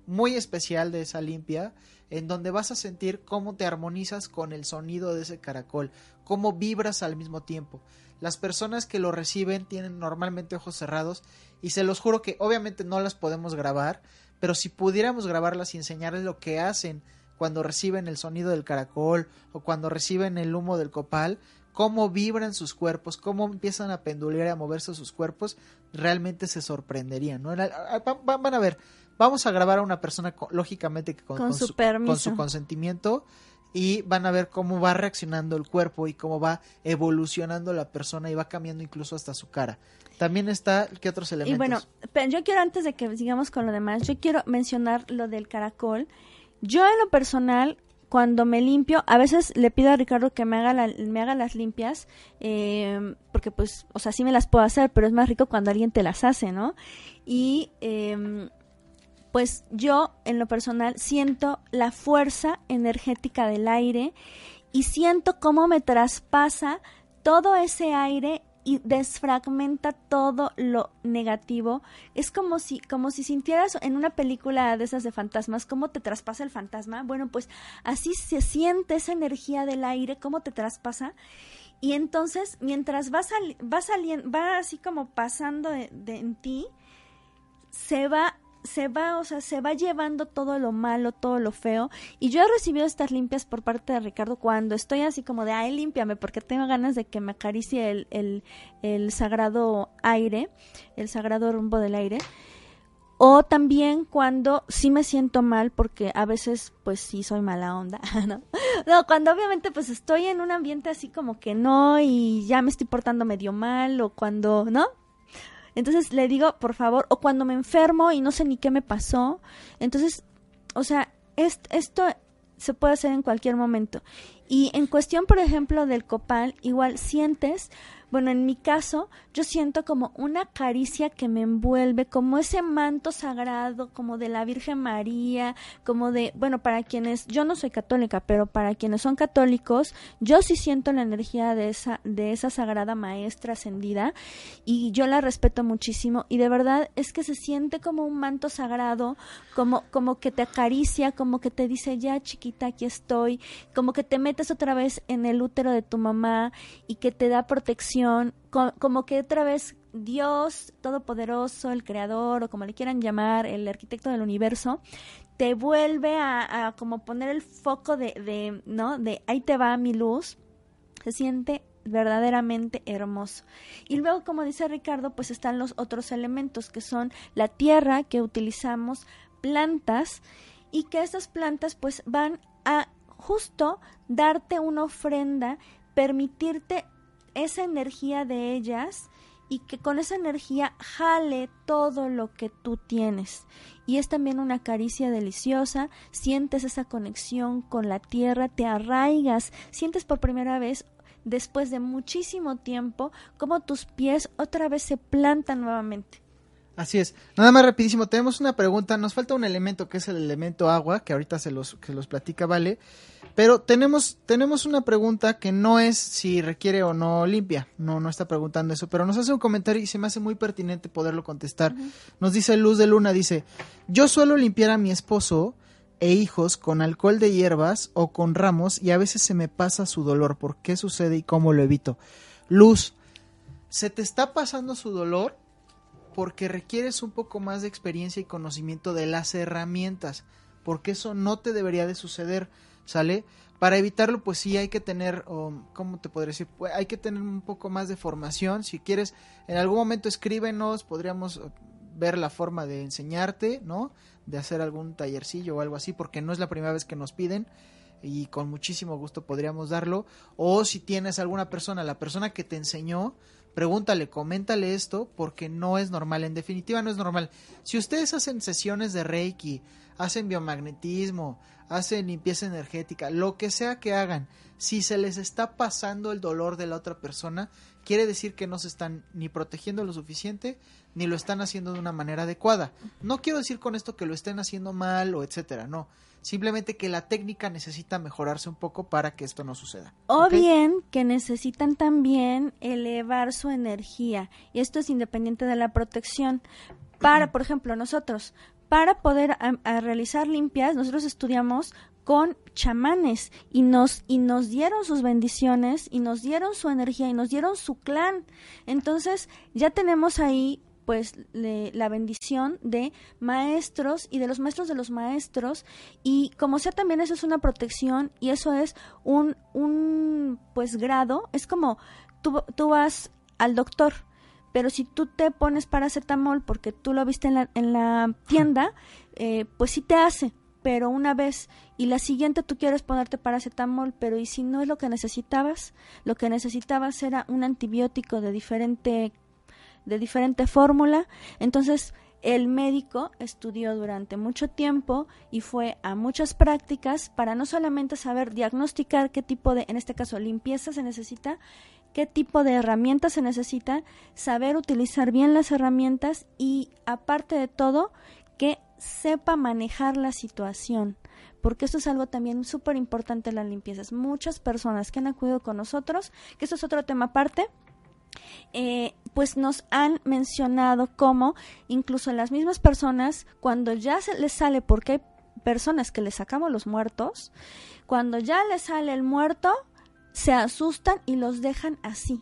muy especial de esa limpia en donde vas a sentir cómo te armonizas con el sonido de ese caracol, cómo vibras al mismo tiempo. Las personas que lo reciben tienen normalmente ojos cerrados y se los juro que obviamente no las podemos grabar, pero si pudiéramos grabarlas y enseñarles lo que hacen cuando reciben el sonido del caracol o cuando reciben el humo del copal, cómo vibran sus cuerpos, cómo empiezan a pendular y a moverse sus cuerpos, realmente se sorprenderían, ¿no? Van a ver, vamos a grabar a una persona lógicamente con, con, su, con su consentimiento y van a ver cómo va reaccionando el cuerpo y cómo va evolucionando la persona y va cambiando incluso hasta su cara. También está, ¿qué otros elementos? Y bueno, yo quiero antes de que sigamos con lo demás, yo quiero mencionar lo del caracol yo en lo personal, cuando me limpio, a veces le pido a Ricardo que me haga, me haga las limpias, eh, porque pues, o sea, sí me las puedo hacer, pero es más rico cuando alguien te las hace, ¿no? Y em, pues yo en lo personal siento la fuerza energética del aire y siento cómo me traspasa todo ese aire y desfragmenta todo lo negativo. Es como si, como si sintieras en una película de esas de fantasmas, cómo te traspasa el fantasma. Bueno, pues así se siente esa energía del aire, cómo te traspasa. Y entonces, mientras va, va saliendo, va así como pasando de, en ti, se va se va, o sea, se va llevando todo lo malo, todo lo feo. Y yo he recibido estas limpias por parte de Ricardo cuando estoy así como de, ay, límpiame, porque tengo ganas de que me acaricie el, el, el sagrado aire, el sagrado rumbo del aire. O también cuando sí me siento mal, porque a veces pues sí soy mala onda, ¿no? No, cuando obviamente pues estoy en un ambiente así como que no y ya me estoy portando medio mal o cuando, ¿no? Entonces le digo, por favor, o cuando me enfermo y no sé ni qué me pasó. Entonces, o sea, esto se puede hacer en cualquier momento. Y en cuestión, por ejemplo, del copal, igual sientes bueno, en mi caso, yo siento como una caricia que me envuelve, como ese manto sagrado, como de la Virgen María, como de, bueno, para quienes, yo no soy católica, pero para quienes son católicos, yo sí siento la energía de esa, de esa sagrada maestra ascendida y yo la respeto muchísimo y de verdad es que se siente como un manto sagrado, como, como que te acaricia, como que te dice, ya chiquita, aquí estoy, como que te metes otra vez en el útero de tu mamá y que te da protección como que otra vez Dios Todopoderoso, el Creador o como le quieran llamar, el arquitecto del universo, te vuelve a, como poner el foco de, de, ¿no? De ahí te va mi luz. Se siente verdaderamente hermoso. Y luego, como dice Ricardo, pues están los otros elementos que son la tierra que utilizamos, plantas y que estas plantas pues van a justo darte una ofrenda, permitirte esa energía de ellas y que con esa energía jale todo lo que tú tienes. Y es también una caricia deliciosa, sientes esa conexión con la tierra, te arraigas, sientes por primera vez después de muchísimo tiempo como tus pies otra vez se plantan nuevamente. Así es. Nada más rapidísimo, tenemos una pregunta, nos falta un elemento que es el elemento agua, que ahorita se los, que los platica Vale, pero tenemos, tenemos una pregunta que no es si requiere o no limpia, no, no está preguntando eso, pero nos hace un comentario y se me hace muy pertinente poderlo contestar. Nos dice Luz de Luna, dice, yo suelo limpiar a mi esposo e hijos con alcohol de hierbas o con ramos y a veces se me pasa su dolor, ¿por qué sucede y cómo lo evito? Luz, ¿se te está pasando su dolor? porque requieres un poco más de experiencia y conocimiento de las herramientas, porque eso no te debería de suceder, ¿sale? Para evitarlo, pues sí hay que tener, ¿cómo te podría decir? Pues hay que tener un poco más de formación. Si quieres, en algún momento escríbenos, podríamos eh, ver la forma de enseñarte, ¿no? De hacer algún tallercillo o algo así, porque no es la primera vez que nos piden y con muchísimo gusto podríamos darlo. O si tienes alguna persona, la persona que te enseñó, pregúntale, coméntale esto, porque no es normal, en definitiva no es normal. Si ustedes hacen sesiones de Reiki, hacen biomagnetismo, hacen limpieza energética, lo que sea que hagan, si se les está pasando el dolor de la otra persona, quiere decir que no se están ni protegiendo lo suficiente, ni lo están haciendo de una manera adecuada. No quiero decir con esto que lo estén haciendo mal o etcétera, no. Simplemente que la técnica necesita mejorarse un poco para que esto no suceda. O bien que necesitan también elevar su energía. Y esto es independiente de la protección. Para, por ejemplo, nosotros, para poder realizar limpias, nosotros estudiamos con chamanes y nos y nos dieron sus bendiciones y nos dieron su energía y nos dieron su clan. Entonces, ya tenemos ahí pues la bendición de maestros y de los maestros de los maestros y como sea también eso es una protección y eso es un un pues grado es como tú, tú vas al doctor pero si tú te pones paracetamol porque tú lo viste en la, en la tienda eh, pues sí te hace pero una vez y la siguiente tú quieres ponerte paracetamol, pero y si no es lo que necesitabas, lo que necesitabas era un antibiótico de diferente de diferente fórmula, entonces el médico estudió durante mucho tiempo y fue a muchas prácticas para no solamente saber diagnosticar qué tipo de, en este caso, limpieza se necesita, qué tipo de herramientas se necesita, saber utilizar bien las herramientas y, aparte de todo, que sepa manejar la situación, porque esto es algo también súper importante las limpiezas. Muchas personas que han acudido con nosotros, que esto es otro tema aparte, eh, pues nos han mencionado cómo incluso las mismas personas, cuando ya se les sale, porque hay personas que les sacamos los muertos, cuando ya les sale el muerto, se asustan y los dejan así.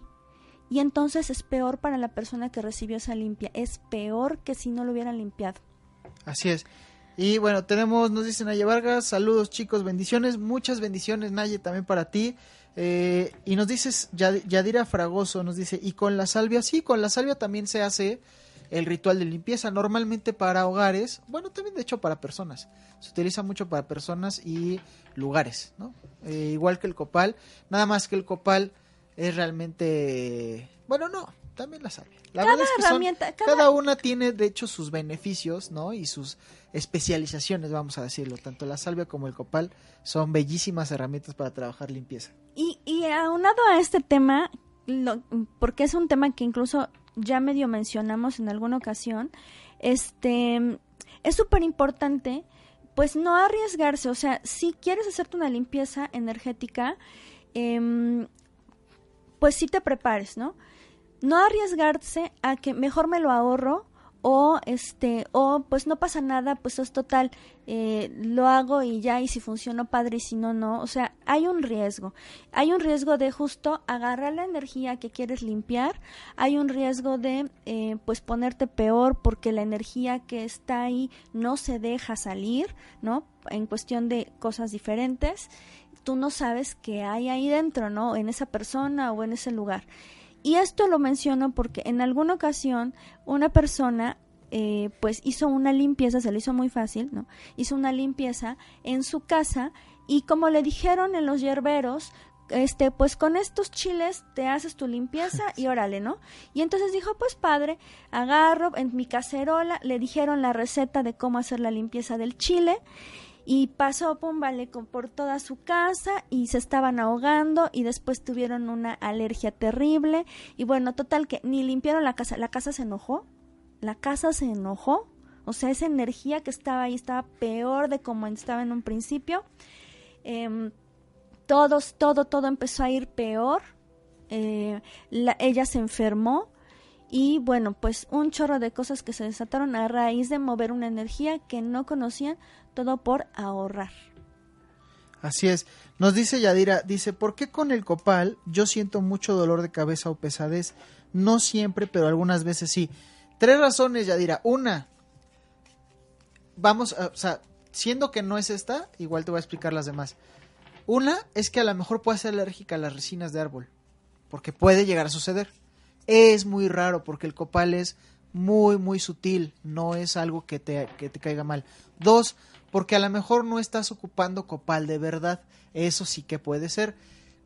Y entonces es peor para la persona que recibió esa limpia, es peor que si no lo hubieran limpiado. Así es. Y bueno, tenemos, nos dicen Naye Vargas, saludos chicos, bendiciones, muchas bendiciones Naye también para ti. Eh, y nos dices, Yadira Fragoso nos dice, y con la salvia, sí, con la salvia también se hace el ritual de limpieza, normalmente para hogares, bueno, también de hecho para personas, se utiliza mucho para personas y lugares, ¿no? Eh, igual que el copal, nada más que el copal es realmente, bueno, no, también la cada verdad es que herramienta, cada... una tiene de hecho sus beneficios, ¿no? Y sus especializaciones, vamos a decirlo. Tanto la salvia como el copal son bellísimas herramientas para trabajar limpieza. Y, y aunado a este tema, porque es un tema que incluso ya medio mencionamos en alguna ocasión, este es súper importante pues no arriesgarse, o sea, si quieres hacerte una limpieza energética, eh, pues sí te prepares, ¿no? No arriesgarse a que mejor me lo ahorro o este o pues no pasa nada pues es total eh, lo hago y ya y si funcionó padre y si no no. O sea hay un riesgo. Hay un riesgo de justo agarrar la energía que quieres limpiar. Hay un riesgo de eh, pues ponerte peor porque la energía que está ahí no se deja salir no en cuestión de cosas diferentes tú no sabes qué hay ahí dentro no en esa persona o en ese lugar y esto lo menciono porque en alguna ocasión una persona eh, pues hizo una limpieza, se le hizo muy fácil, ¿no? Hizo una limpieza en su casa y como le dijeron en los hierberos, este, pues con estos chiles te haces tu limpieza y órale, ¿no? Y entonces dijo, pues padre, agarro en mi cacerola, le dijeron la receta de cómo hacer la limpieza del chile y pasó pum vale por toda su casa y se estaban ahogando y después tuvieron una alergia terrible. Y bueno total que ni limpiaron la casa la casa se enojó la casa se enojó. O sea esa energía que estaba ahí estaba peor de como estaba en un principio. Eh, todos todo todo empezó a ir peor. Eh, ella se enfermó y bueno, pues un chorro de cosas que se desataron a raíz de mover una energía que no conocían, todo por ahorrar. Así es. Nos dice Yadira, dice, ¿por qué con el copal yo siento mucho dolor de cabeza o pesadez? No siempre, pero algunas veces sí. Tres razones, Yadira. Una, vamos, o sea, siendo que no es esta, igual te voy a explicar las demás. Una es que a lo mejor puede ser alérgica a las resinas de árbol, porque puede llegar a suceder es muy raro porque el copal es muy, muy sutil, no es algo que te, que te caiga mal. Dos, porque a lo mejor no estás ocupando copal de verdad, eso sí que puede ser.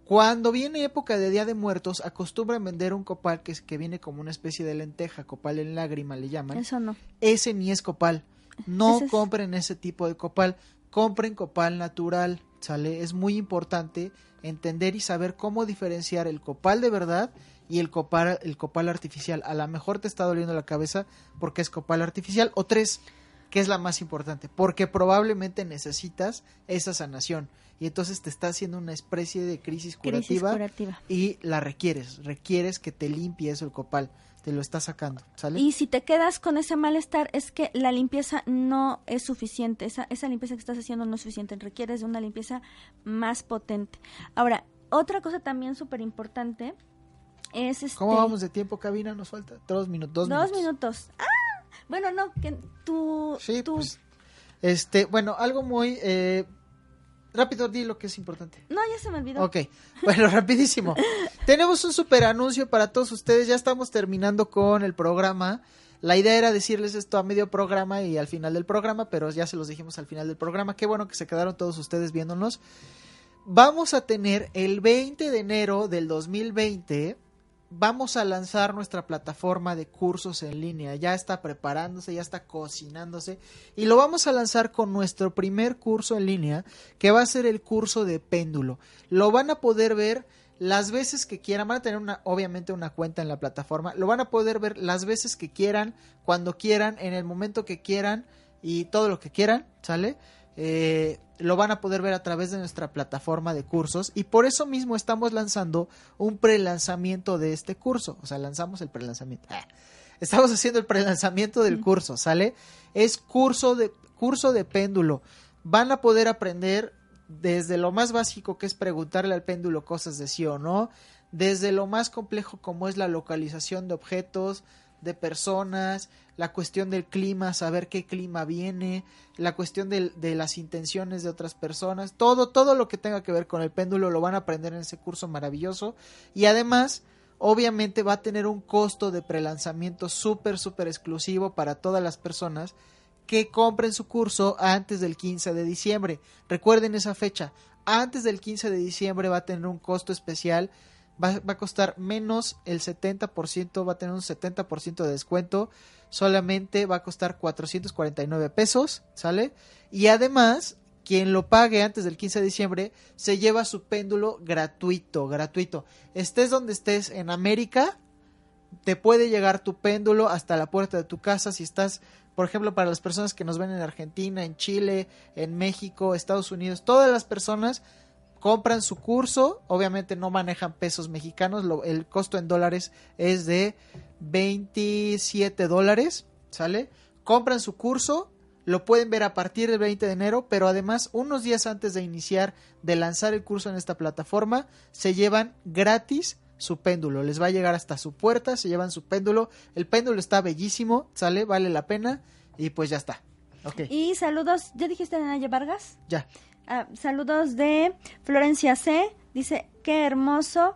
Cuando viene época de Día de Muertos, acostumbran vender un copal que, que viene como una especie de lenteja, copal en lágrima le llaman. Eso no. Ese ni es copal. No compren ese tipo de copal, compren copal natural, ¿sale? Es muy importante entender y saber cómo diferenciar el copal de verdad y el copal, el copal artificial. A lo mejor te está doliendo la cabeza porque es copal artificial. O tres, que es la más importante, porque probablemente necesitas esa sanación y entonces te está haciendo una especie de crisis curativa, y la requieres, requieres que te limpie eso el copal, te lo está sacando, ¿sale? Y si te quedas con ese malestar es que la limpieza no es suficiente, esa, esa limpieza que estás haciendo no es suficiente, requieres de una limpieza más potente. Ahora, otra cosa también súper importante ¿Cómo este vamos de tiempo, cabina? Nos falta dos minutos. Dos, minutos. Ah, bueno, no, que tú... Sí, pues, este, bueno, algo muy... Eh, rápido, di lo que es importante. No, ya se me olvidó. Ok, bueno, rapidísimo. Tenemos un super anuncio para todos ustedes. Ya estamos terminando con el programa. La idea era decirles esto a medio programa y al final del programa, pero ya se los dijimos al final del programa. Qué bueno que se quedaron todos ustedes viéndonos. Vamos a tener el 20 de enero del 2020 vamos a lanzar nuestra plataforma de cursos en línea. Ya está preparándose, ya está cocinándose y lo vamos a lanzar con nuestro primer curso en línea que va a ser el curso de péndulo. Lo van a poder ver las veces que quieran, van a tener una, obviamente una cuenta en la plataforma, lo van a poder ver las veces que quieran, cuando quieran, en el momento que quieran y todo lo que quieran, ¿sale? Eh, lo van a poder ver a través de nuestra plataforma de cursos y por eso mismo estamos lanzando un prelanzamiento de este curso. O sea, lanzamos el prelanzamiento. Ah, estamos haciendo el prelanzamiento del curso, ¿sale? Es curso de, curso de péndulo. Van a poder aprender desde lo más básico que es preguntarle al péndulo cosas de sí o no, desde lo más complejo como es la localización de objetos, de personas, la cuestión del clima, saber qué clima viene, la cuestión de, de, las intenciones de otras personas, todo, todo lo que tenga que ver con el péndulo lo van a aprender en ese curso maravilloso y además obviamente va a tener un costo de prelanzamiento súper, súper exclusivo para todas las personas que compren su curso antes del 15 de diciembre. Recuerden esa fecha, antes del 15 de diciembre va a tener un costo especial va, a costar menos el 70%, va a tener un 70% de descuento, solamente va a costar 449 pesos, ¿sale? Y además, quien lo pague antes del 15 de diciembre se lleva su péndulo gratuito, gratuito. Estés donde estés en América, te puede llegar tu péndulo hasta la puerta de tu casa si estás por ejemplo, para las personas que nos ven en Argentina, en Chile, en México, Estados Unidos, todas las personas compran su curso, obviamente no manejan pesos mexicanos, el costo en dólares es de 27 dólares, ¿sale? Compran su curso, lo pueden ver a partir del 20 de enero, pero además unos días antes de iniciar, de lanzar el curso en esta plataforma, se llevan gratis su péndulo, les va a llegar hasta su puerta, se llevan su péndulo, el péndulo está bellísimo, ¿sale? Vale la pena y pues ya está. Okay. Y saludos, ¿ya dijiste Naya Vargas? Ya. Ah, saludos de Florencia C. Dice, qué hermoso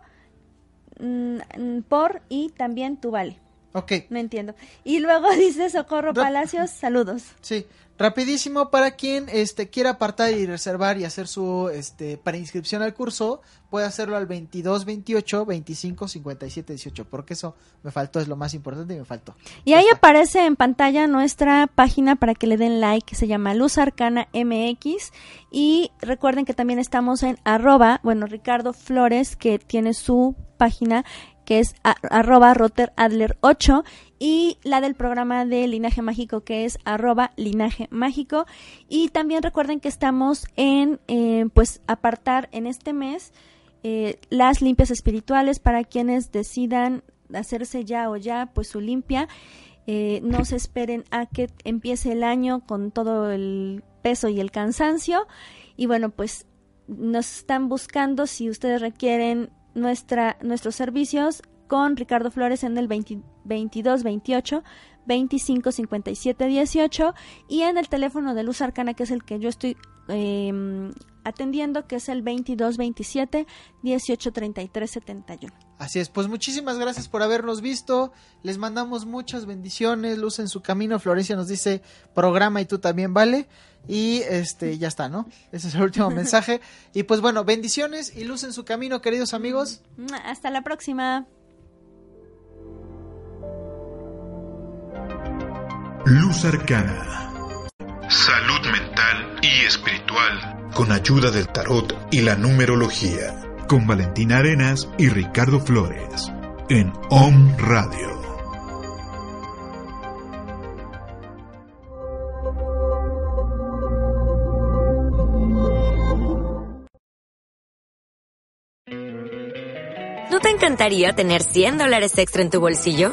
mm, por y también tú vale. Ok. No entiendo. Y luego dice Socorro Palacios, saludos. Sí, rapidísimo para quien este quiera apartar y reservar y hacer su este para inscripción al curso, puede hacerlo al 22 28 25 57 18, porque eso me faltó, es lo más importante y me faltó. Y ahí aparece en pantalla nuestra página para que le den like, que se llama Luz Arcana MX y recuerden que también estamos en arroba, bueno, Ricardo Flores que tiene su página que es arroba roteradler 8 y la del programa de Linaje Mágico que es arroba Linaje Mágico. Y también recuerden que estamos en eh, pues apartar en este mes eh, las limpias espirituales para quienes decidan hacerse ya o ya pues su limpia. Eh, no se esperen a que empiece el año con todo el peso y el cansancio. Y bueno pues nos están buscando si ustedes requieren nuestra, nuestros servicios con Ricardo Flores en el 20, 22 28 25 57 18 y en el teléfono de Luz Arcana que es el que yo estoy eh, atendiendo que es el 22 27 18 33 71. Así es, pues muchísimas gracias por habernos visto. Les mandamos muchas bendiciones, luz en su camino. Florencia nos dice programa y tú también, ¿vale? Y este, ya está, ¿no? Ese es el último mensaje. Y pues bueno, bendiciones y luz en su camino, queridos amigos. Hasta la próxima. Luz Arcana. Salud mental y espiritual. Con ayuda del tarot y la numerología. Con Valentina Arenas y Ricardo Flores. En OM Radio. ¿No te encantaría tener 100 dólares extra en tu bolsillo?